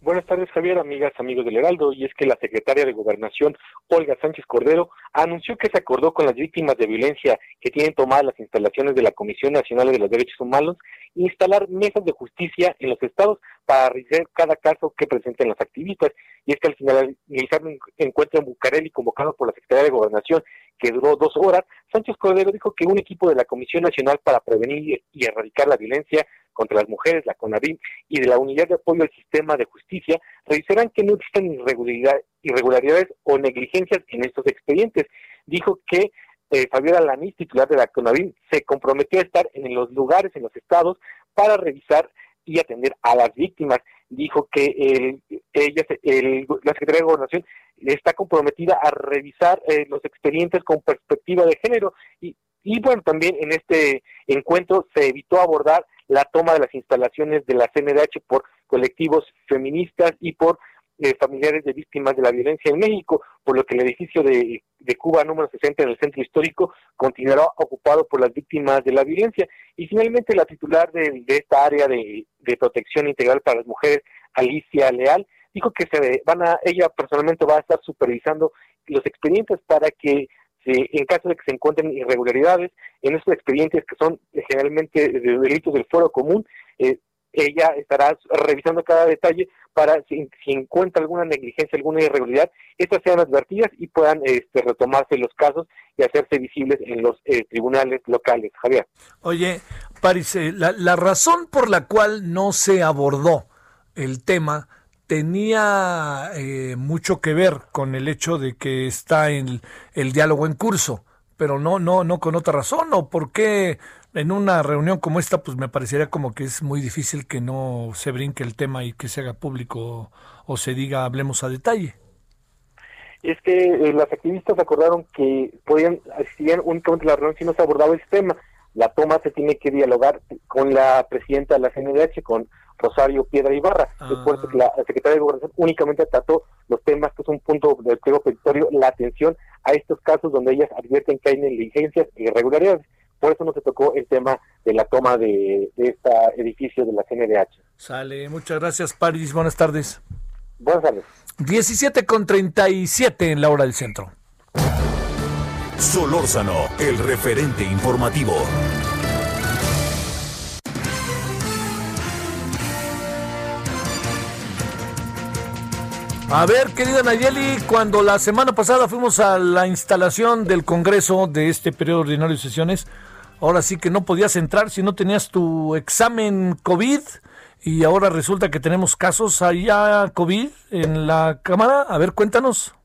Buenas tardes, Javier, amigas, amigos del Heraldo. Y es que la secretaria de Gobernación, Olga Sánchez Cordero, anunció que se acordó con las víctimas de violencia que tienen tomadas las instalaciones de la Comisión Nacional de los Derechos Humanos instalar mesas de justicia en los estados para revisar cada caso que presenten los activistas. Y es que al finalizar un encuentro en Bucareli convocado por la Secretaría de Gobernación, que duró dos horas, Sánchez Cordero dijo que un equipo de la Comisión Nacional para Prevenir y Erradicar la Violencia contra las Mujeres, la CONAVIM, y de la Unidad de Apoyo al Sistema de Justicia revisarán que no existen irregularidades o negligencias en estos expedientes. Dijo que eh, Fabiola Lanís, titular de la CONAVIM, se comprometió a estar en los lugares, en los estados, para revisar y atender a las víctimas. Dijo que el, ella, el, la Secretaría de Gobernación está comprometida a revisar eh, los expedientes con perspectiva de género y, y bueno, también en este encuentro se evitó abordar la toma de las instalaciones de la CNDH por colectivos feministas y por eh, familiares de víctimas de la violencia en México, por lo que el edificio de, Cuba número 60 en el centro histórico continuará ocupado por las víctimas de la violencia. Y finalmente la titular de, esta área de, protección integral para las mujeres, Alicia Leal, dijo que se van a, ella personalmente va a estar supervisando los expedientes para que en caso de que se encuentren irregularidades en estos expedientes que son generalmente de delitos del foro común, eh, ella estará revisando cada detalle para si, encuentra alguna negligencia, alguna irregularidad, estas sean advertidas y puedan este, retomarse los casos y hacerse visibles en los eh, tribunales locales. Javier. Oye, Paris, eh, la, razón por la cual no se abordó el tema tenía eh, mucho que ver con el hecho de que está en el diálogo en curso, pero no, no, no con otra razón, o por qué en una reunión como esta, pues me parecería como que es muy difícil que no se brinque el tema y que se haga público o, se diga hablemos a detalle. Es que eh, las activistas acordaron que podían asistir únicamente a la reunión si no se abordaba ese tema. La toma se tiene que dialogar con la presidenta de la CNDH, con Rosario Piedra Ibarra. Ah. Después que la secretaria de Gobernación únicamente trató los temas que es un punto del pliego petitorio, la atención a estos casos donde ellas advierten que hay negligencias e irregularidades. Por eso no se tocó el tema de la toma de, este edificio de la CNDH. Sale, muchas gracias, Paris. Buenas tardes. Buenas tardes. 17 con 37 en la hora del centro. Solórzano, el referente informativo. A ver, querida Nayeli, cuando la semana pasada fuimos a la instalación del Congreso de este periodo ordinario de sesiones, ahora sí que no podías entrar si no tenías tu examen COVID y ahora resulta que tenemos casos allá COVID en la Cámara. A ver, cuéntanos.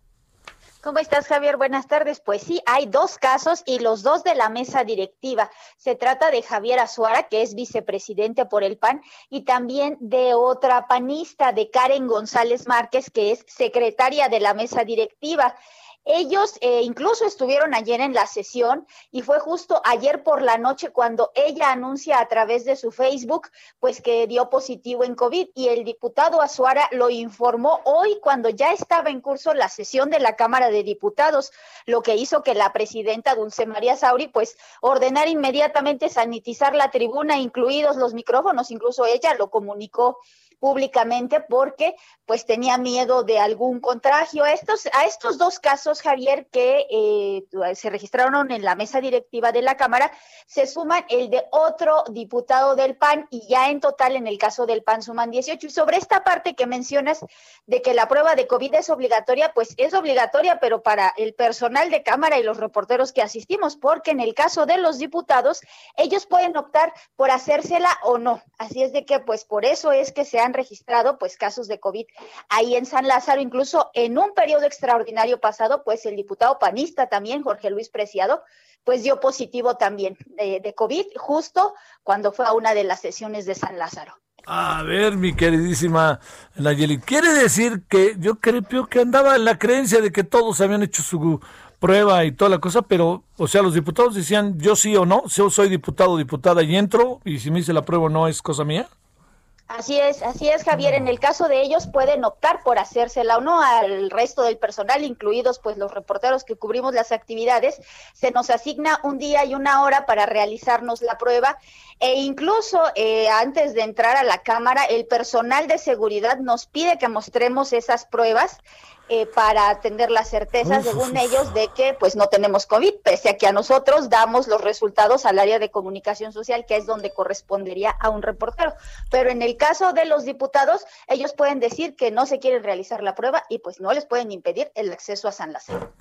¿Cómo estás, Javier? Buenas tardes. Pues sí, hay dos casos y los dos de la mesa directiva. Se trata de Javier Azuara, que es vicepresidente por el PAN, y también de otra panista, de Karen González Márquez, que es secretaria de la mesa directiva. Ellos eh, incluso estuvieron ayer en la sesión y fue justo ayer por la noche cuando ella anuncia a través de su Facebook pues que dio positivo en COVID y el diputado Azuara lo informó hoy cuando ya estaba en curso la sesión de la Cámara de Diputados, lo que hizo que la presidenta Dulce María Sauri pues ordenar inmediatamente sanitizar la tribuna, incluidos los micrófonos, incluso ella lo comunicó públicamente porque pues tenía miedo de algún contagio. A estos, a estos dos casos, Javier, que eh, se registraron en la mesa directiva de la Cámara, se suman el de otro diputado del PAN y ya en total en el caso del PAN suman 18. Y sobre esta parte que mencionas de que la prueba de COVID es obligatoria, pues es obligatoria, pero para el personal de Cámara y los reporteros que asistimos, porque en el caso de los diputados, ellos pueden optar por hacérsela o no. Así es de que pues por eso es que se han registrado pues casos de COVID ahí en San Lázaro, incluso en un periodo extraordinario pasado, pues el diputado panista también, Jorge Luis Preciado, pues dio positivo también de, de COVID justo cuando fue a una de las sesiones de San Lázaro. A ver, mi queridísima Nayeli, quiere decir que yo creo que andaba la creencia de que todos habían hecho su prueba y toda la cosa, pero, o sea, los diputados decían yo sí o no, yo soy diputado o diputada y entro, y si me dice la prueba no es cosa mía. Así es, así es, Javier. En el caso de ellos pueden optar por hacérsela o no al resto del personal, incluidos pues los reporteros que cubrimos las actividades. Se nos asigna un día y una hora para realizarnos la prueba e incluso eh, antes de entrar a la cámara, el personal de seguridad nos pide que mostremos esas pruebas eh, para tener la certeza, según ellos, de que pues no tenemos COVID, pese a que a nosotros damos los resultados al área de comunicación social, que es donde correspondería a un reportero. Pero en el caso de los diputados, ellos pueden decir que no se quieren realizar la prueba y pues no les pueden impedir el acceso a San Lázaro.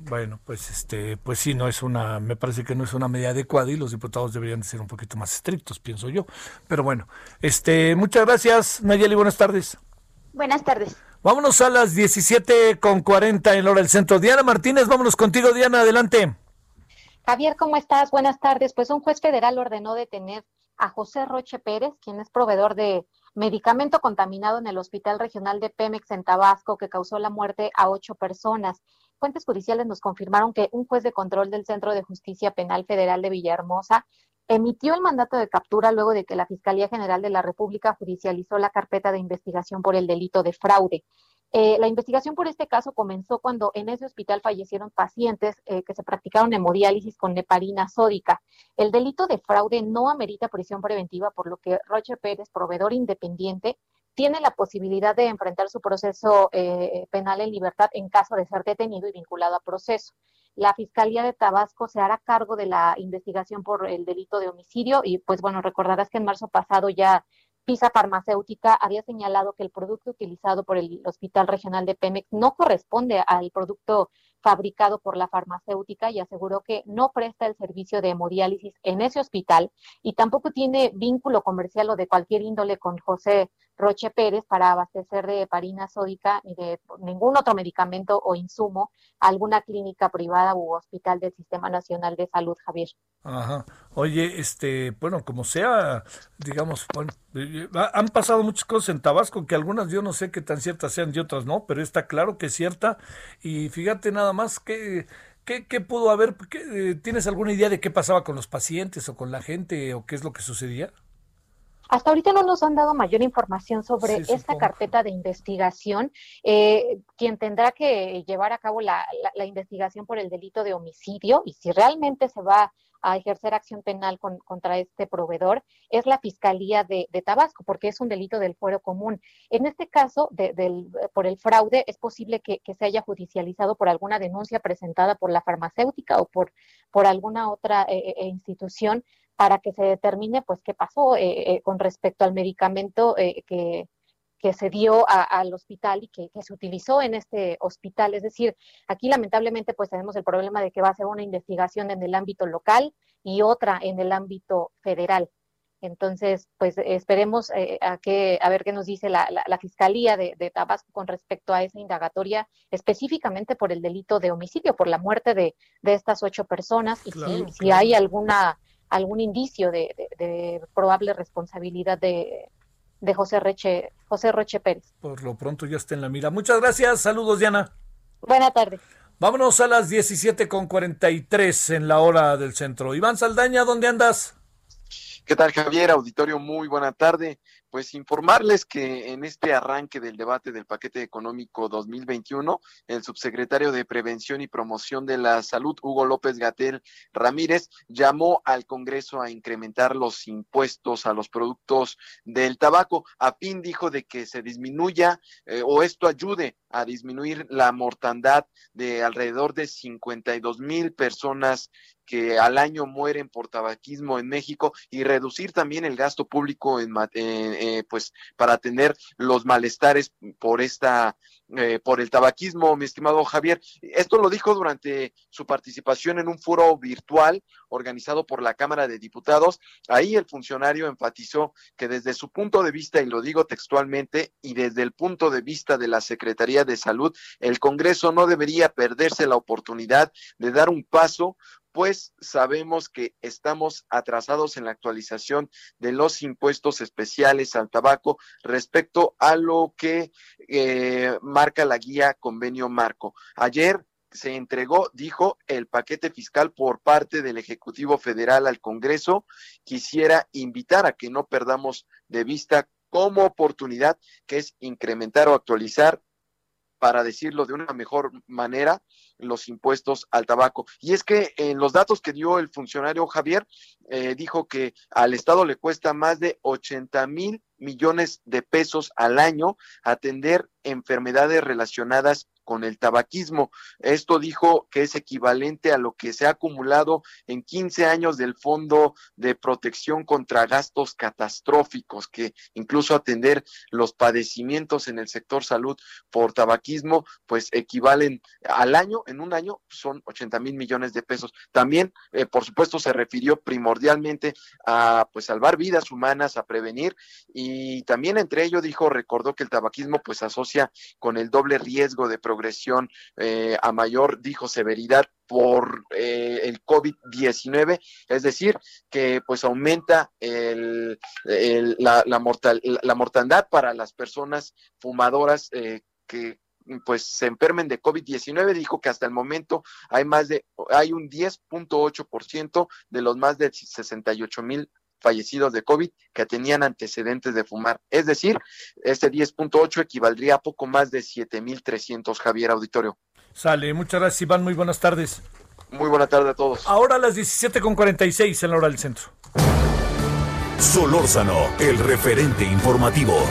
bueno, pues este, pues sí, no es una, me parece que no es una medida adecuada y los diputados deberían ser un poquito más estrictos, pienso yo. Pero bueno, este, muchas gracias, Nayeli, buenas tardes. Buenas tardes. Vámonos a las 17 con 40 en hora del centro. Diana Martínez, vámonos contigo, Diana, adelante. Javier, ¿cómo estás? Buenas tardes. Pues un juez federal ordenó detener a José Roche Pérez, quien es proveedor de medicamento contaminado en el Hospital Regional de Pemex en Tabasco, que causó la muerte a ocho personas. Fuentes judiciales nos confirmaron que un juez de control del Centro de Justicia Penal Federal de Villahermosa emitió el mandato de captura luego de que la Fiscalía General de la República judicializó la carpeta de investigación por el delito de fraude. Eh, la investigación por este caso comenzó cuando en ese hospital fallecieron pacientes eh, que se practicaron hemodiálisis con neparina sódica. El delito de fraude no amerita prisión preventiva, por lo que Roche Pérez, proveedor independiente, tiene la posibilidad de enfrentar su proceso eh, penal en libertad en caso de ser detenido y vinculado a proceso. La Fiscalía de Tabasco se hará cargo de la investigación por el delito de homicidio y pues bueno, recordarás que en marzo pasado ya Pisa Farmacéutica había señalado que el producto utilizado por el Hospital Regional de Pemex no corresponde al producto fabricado por la farmacéutica y aseguró que no presta el servicio de hemodiálisis en ese hospital y tampoco tiene vínculo comercial o de cualquier índole con José Roche Pérez para abastecer de heparina sódica ni de ningún otro medicamento o insumo a alguna clínica privada u hospital del Sistema Nacional de Salud, Javier. Ajá. Oye, este, bueno, como sea, digamos, bueno, eh, han pasado muchas cosas en Tabasco que algunas yo no sé qué tan ciertas sean y otras no, pero está claro que es cierta y fíjate nada más que ¿Qué, qué, pudo haber? ¿Tienes alguna idea de qué pasaba con los pacientes o con la gente o qué es lo que sucedía? Hasta ahorita no nos han dado mayor información sobre esta carpeta de investigación. Eh, quien tendrá que llevar a cabo la, investigación por el delito de homicidio y si realmente se va a ejercer acción penal contra este proveedor es la Fiscalía de, Tabasco, porque es un delito del fuero común. En este caso, del, por el fraude, es posible que, se haya judicializado por alguna denuncia presentada por la farmacéutica o por, por alguna otra eh, eh, institución para que se determine pues qué pasó eh, eh, con respecto al medicamento eh, que, que, se dio al hospital y que, se utilizó en este hospital. Es decir, aquí lamentablemente pues tenemos el problema de que va a ser una investigación en el ámbito local y otra en el ámbito federal. Entonces, pues esperemos a, que, a ver qué nos dice la, la, Fiscalía de, Tabasco con respecto a esa indagatoria, específicamente por el delito de homicidio, por la muerte de, de estas ocho personas y si, si hay alguna algún indicio de, probable responsabilidad de, José, Reche, José Roche Pérez. Por lo pronto ya está en la mira. Muchas gracias. Saludos, Diana. Buenas tardes. Vámonos a las 17.43 en la hora del centro. Iván Saldaña, ¿dónde andas? ¿Qué tal, Javier? Auditorio, muy buena tarde. Pues informarles que en este arranque del debate del paquete económico 2021, el subsecretario de Prevención y Promoción de la Salud, Hugo López Gatel Ramírez, llamó al Congreso a incrementar los impuestos a los productos del tabaco, a fin, dijo, de que se disminuya eh, o esto ayude a disminuir la mortandad de alrededor de 52 mil personas que al año mueren por tabaquismo en México y reducir también el gasto público en, eh, pues para atender los malestares por esta eh, por el tabaquismo, mi estimado Javier. Esto lo dijo durante su participación en un foro virtual organizado por la Cámara de Diputados. Ahí el funcionario enfatizó que desde su punto de vista, y lo digo textualmente, y desde el punto de vista de la Secretaría de Salud, el Congreso no debería perderse la oportunidad de dar un paso pues sabemos que estamos atrasados en la actualización de los impuestos especiales al tabaco respecto a lo que eh, marca la guía convenio marco. Ayer se entregó, dijo, el paquete fiscal por parte del Ejecutivo Federal al Congreso. Quisiera invitar a que no perdamos de vista como oportunidad que es incrementar o actualizar, para decirlo de una mejor manera, los impuestos al tabaco. Y es que en los datos que dio el funcionario Javier, eh, dijo que al Estado le cuesta más de 80 mil millones de pesos al año atender enfermedades relacionadas con el tabaquismo. Esto dijo que es equivalente a lo que se ha acumulado en 15 años del Fondo de Protección contra Gastos Catastróficos, que incluso atender los padecimientos en el sector salud por tabaquismo, pues equivalen al año, en un año son 80 mil millones de pesos. También, eh, por supuesto, se refirió primordialmente a pues salvar vidas humanas, a prevenir y también entre ello dijo, recordó que el tabaquismo pues asocia con el doble riesgo de progresión eh, a mayor, dijo, severidad por eh, el COVID-19, es decir, que pues aumenta el, la, la, mortal, la, mortandad para las personas fumadoras eh, que pues se enfermen de COVID-19, dijo que hasta el momento hay más de, hay un 10.8% de los más de 68 mil fallecidos de COVID que tenían antecedentes de fumar. Es decir, este 10.8 equivaldría a poco más de 7.300, Javier Auditorio. Sale, muchas gracias Iván, muy buenas tardes. Muy buena tarde a todos. Ahora a las 17.46 en la hora del centro. Solórzano, el referente informativo.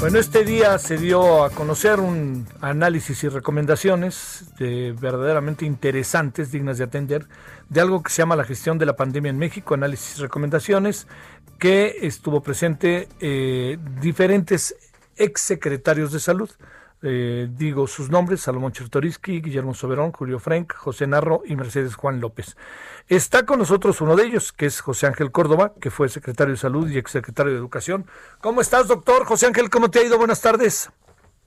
Bueno, este día se dio a conocer un análisis y recomendaciones de verdaderamente interesantes, dignas de atender, de algo que se llama la gestión de la pandemia en México, análisis y recomendaciones, que estuvo presente eh, diferentes exsecretarios de salud. Eh, digo sus nombres, Salomón Chertoriski, Guillermo Soberón, Julio Frank, José Narro y Mercedes Juan López. Está con nosotros uno de ellos, que es José Ángel Córdoba, que fue secretario de Salud y exsecretario de Educación. ¿Cómo estás, doctor? José Ángel, ¿cómo te ha ido? Buenas tardes.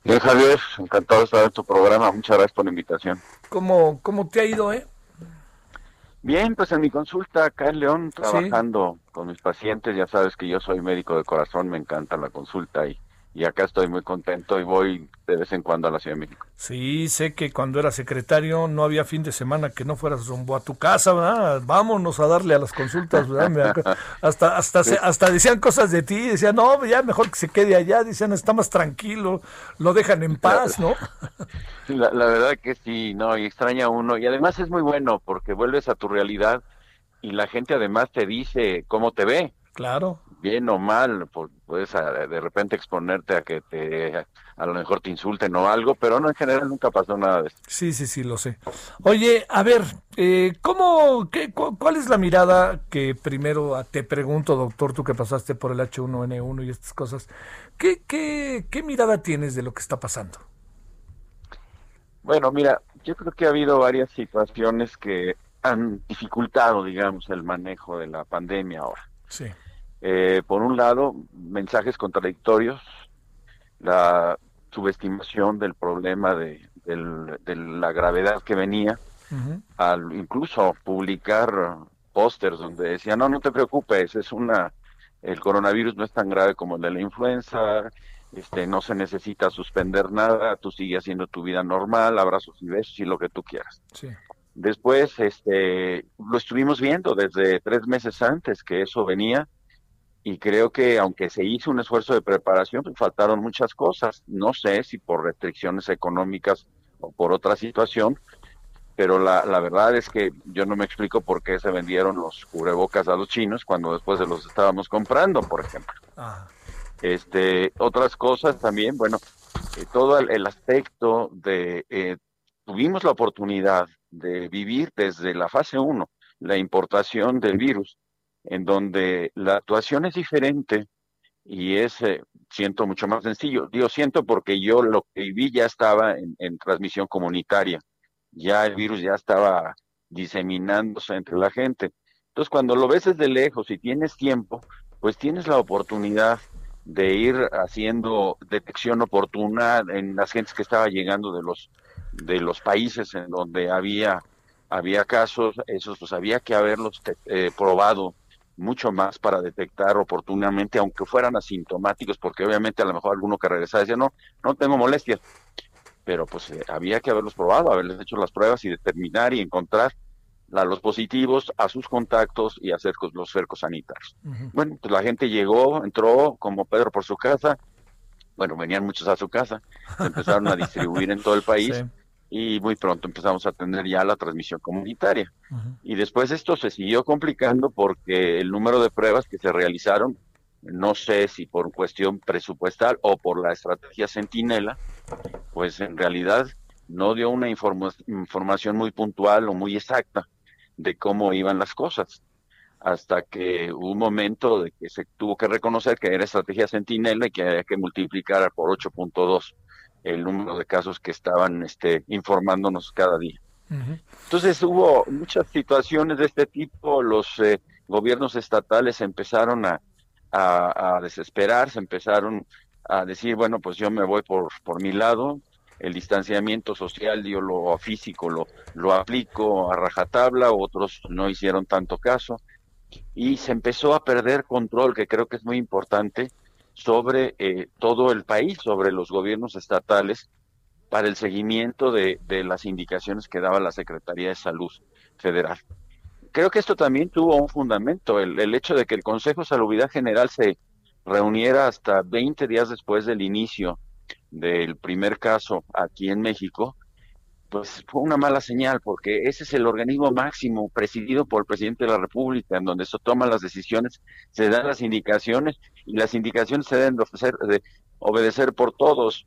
Bien, Javier, encantado de estar en tu programa. Muchas gracias por la invitación. ¿Cómo, cómo te ha ido, eh? Bien, pues en mi consulta acá en León, trabajando con mis pacientes, ya sabes que yo soy médico de corazón, me encanta la consulta y y acá estoy muy contento y voy de vez en cuando a la Ciudad de México. Sí, sé que cuando era secretario no había fin de semana que no fueras rumbo a tu casa, ¿verdad? Vámonos a darle a las consultas, ¿verdad? hasta hasta hasta decían cosas de ti, decían, "No, ya mejor que se quede allá", decían, "Está más tranquilo, lo dejan en paz", ¿no? La, la verdad que sí, no, y extraña uno y además es muy bueno porque vuelves a tu realidad y la gente además te dice cómo te ve. Claro. Bien o mal, puedes de repente exponerte a que te a lo mejor te insulten o algo, pero no en general nunca pasó nada de eso. Sí, sí, sí, lo sé. Oye, a ver, eh, ¿cómo, qué, ¿cuál es la mirada que primero te pregunto, doctor, tú que pasaste por el H1N1 y estas cosas, ¿qué, qué, qué mirada tienes de lo que está pasando? Bueno, mira, yo creo que ha habido varias situaciones que han dificultado, digamos, el manejo de la pandemia ahora. Sí. Eh, por un lado, mensajes contradictorios, la subestimación del problema de, la gravedad que venía, al incluso publicar pósters donde decía, no, no te preocupes, es una, el coronavirus no es tan grave como el de la influenza, este, no se necesita suspender nada, tú sigues haciendo tu vida normal, abrazos y besos y lo que tú quieras. Sí. Después, este, lo estuvimos viendo desde tres meses antes que eso venía y creo que aunque se hizo un esfuerzo de preparación, pues faltaron muchas cosas. No sé si por restricciones económicas o por otra situación, pero la, la verdad es que yo no me explico por qué se vendieron los cubrebocas a los chinos cuando después se los estábamos comprando, por ejemplo. Este, otras cosas también, bueno, eh, todo el, aspecto de eh, tuvimos la oportunidad de vivir desde la fase 1 la importación del virus, en donde la actuación es diferente y es, eh, siento, mucho más sencillo. Digo, siento porque yo lo que viví ya estaba en, transmisión comunitaria, ya el virus ya estaba diseminándose entre la gente. Entonces, cuando lo ves desde lejos y tienes tiempo, pues tienes la oportunidad de ir haciendo detección oportuna en las gentes que estaba llegando de los de los países en donde había había casos, esos pues había que haberlos eh, probado mucho más para detectar oportunamente, aunque fueran asintomáticos, porque obviamente a lo mejor alguno que regresaba decía, no, no tengo molestias, pero pues eh, había que haberlos probado, haberles hecho las pruebas y determinar y encontrar a los positivos, a sus contactos y hacer los cercos sanitarios. Bueno, pues la gente llegó, entró como Pedro por su casa, bueno, venían muchos a su casa, se empezaron a distribuir en todo el país y muy pronto empezamos a tener ya la transmisión comunitaria. Y después esto se siguió complicando porque el número de pruebas que se realizaron, no sé si por cuestión presupuestal o por la estrategia Centinela, pues en realidad no dio una información muy puntual o muy exacta de cómo iban las cosas, hasta que hubo un momento de que se tuvo que reconocer que era estrategia Centinela y que había que multiplicar por 8.2 el número de casos que estaban este, informándonos cada día. Entonces hubo muchas situaciones de este tipo, los eh, gobiernos estatales empezaron a, a, a, desesperarse, empezaron a decir, bueno, pues yo me voy por, por mi lado, el distanciamiento social, yo lo físico lo, lo aplico a rajatabla, otros no hicieron tanto caso, y se empezó a perder control, que creo que es muy importante, sobre eh, todo el país, sobre los gobiernos estatales, para el seguimiento de, de las indicaciones que daba la Secretaría de Salud Federal. Creo que esto también tuvo un fundamento, el, el hecho de que el Consejo de Salubridad General se reuniera hasta 20 días después del inicio del primer caso aquí en México, pues fue una mala señal, porque ese es el organismo máximo presidido por el presidente de la República, en donde se toman las decisiones, se dan las indicaciones y las indicaciones se deben de, ofrecer, de obedecer por todos.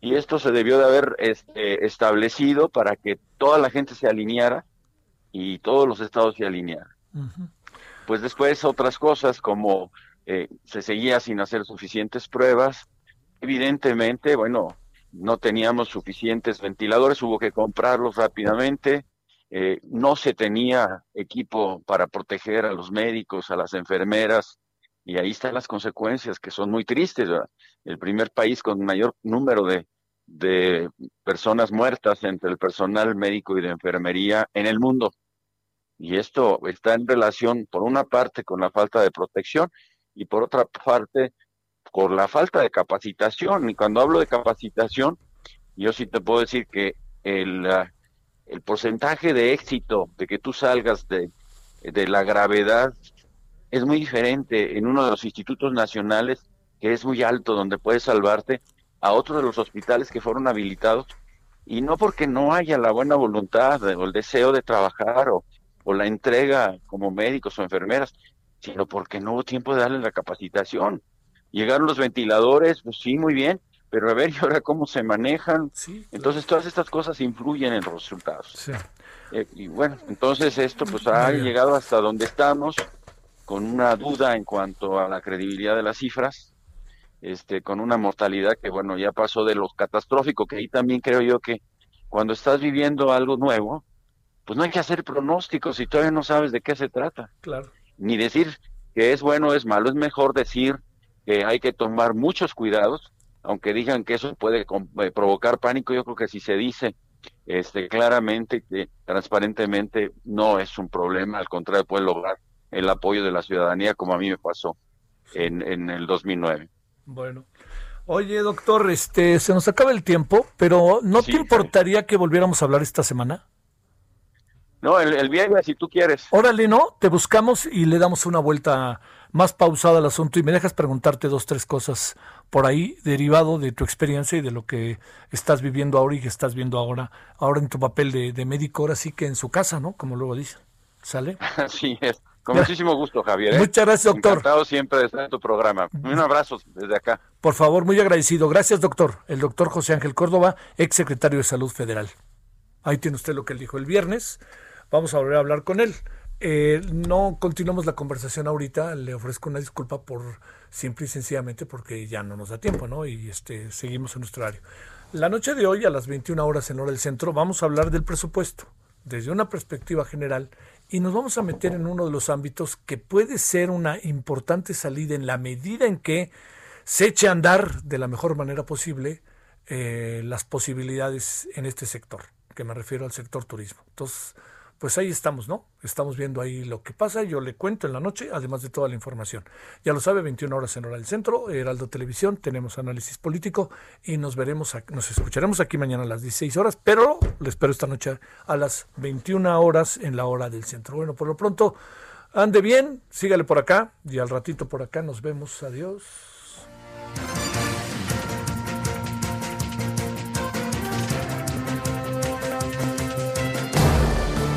Y esto se debió de haber este, establecido para que toda la gente se alineara y todos los estados se alinearan. Pues después otras cosas como eh, se seguía sin hacer suficientes pruebas, Evidentemente, bueno, no teníamos suficientes ventiladores, hubo que comprarlos rápidamente, eh, no se tenía equipo para proteger a los médicos, a las enfermeras, y ahí están las consecuencias que son muy tristes. El primer país con mayor número de, de personas muertas entre el personal médico y de enfermería en el mundo. Y esto está en relación, por una parte, con la falta de protección y por otra parte, por la falta de capacitación. Y cuando hablo de capacitación, yo sí te puedo decir que el, ah, el porcentaje de éxito de que tú salgas de, de la gravedad es muy diferente en uno de los institutos nacionales, que es muy alto, donde puedes salvarte, a otro de los hospitales que fueron habilitados, y no porque no haya la buena voluntad o el deseo de trabajar o, o la entrega como médicos o enfermeras, sino porque no hubo tiempo de darle la capacitación. Llegaron los ventiladores, pues sí, muy bien, pero a ver, ¿y ahora cómo se manejan? Entonces todas estas cosas influyen en los resultados. Eh, y bueno, entonces esto pues ha llegado hasta donde estamos, con una duda en cuanto a la credibilidad de las cifras, este, con una mortalidad que bueno, ya pasó de lo catastrófico, que ahí también creo yo que cuando estás viviendo algo nuevo, pues no hay que hacer pronósticos si todavía no sabes de qué se trata. Claro. Ni decir que es bueno o es malo, es mejor decir que hay que tomar muchos cuidados, aunque digan que eso puede eh, provocar pánico, yo creo que si se dice este claramente, que transparentemente no es un problema, al contrario puede lograr el apoyo de la ciudadanía como a mí me pasó en, en el 2009. Bueno. Oye, doctor, este, se nos acaba el tiempo, pero ¿no te importaría que volviéramos a hablar esta semana? No, el, el viernes, si tú quieres. Órale, ¿no? Te buscamos y le damos una vuelta más pausada al asunto y me dejas preguntarte dos, tres cosas por ahí, derivado de tu experiencia y de lo que estás viviendo ahora y que estás viendo ahora, ahora en tu papel de, de médico, ahora sí que en su casa, ¿no? Como luego dicen. ¿Sale? Así es. Con muchísimo gusto, Javier. ¿eh? Muchas gracias, doctor. Encantado siempre de estar en tu programa. Un abrazo desde acá. Por favor, muy agradecido. Gracias, doctor. El doctor José Ángel Córdoba, ex secretario de Salud Federal. Ahí tiene usted lo que él dijo el viernes. Vamos a volver a hablar con él. Eh, no continuamos la conversación ahorita. Le ofrezco una disculpa por simple y sencillamente porque ya no nos da tiempo, ¿no? Y este seguimos en nuestro horario. La noche de hoy, a las 21 horas en hora del centro, vamos a hablar del presupuesto desde una perspectiva general y nos vamos a meter en uno de los ámbitos que puede ser una importante salida en la medida en que se eche a andar de la mejor manera posible eh, las posibilidades en este sector, que me refiero al sector turismo. Entonces, pues ahí estamos, ¿no? Estamos viendo ahí lo que pasa. Yo le cuento en la noche, además de toda la información. Ya lo sabe, 21 horas en hora del centro, Heraldo Televisión, tenemos análisis político y nos veremos, nos escucharemos aquí mañana a las 16 horas, pero le espero esta noche a las 21 horas en la hora del centro. Bueno, por lo pronto, ande bien, sígale por acá y al ratito por acá nos vemos. Adiós.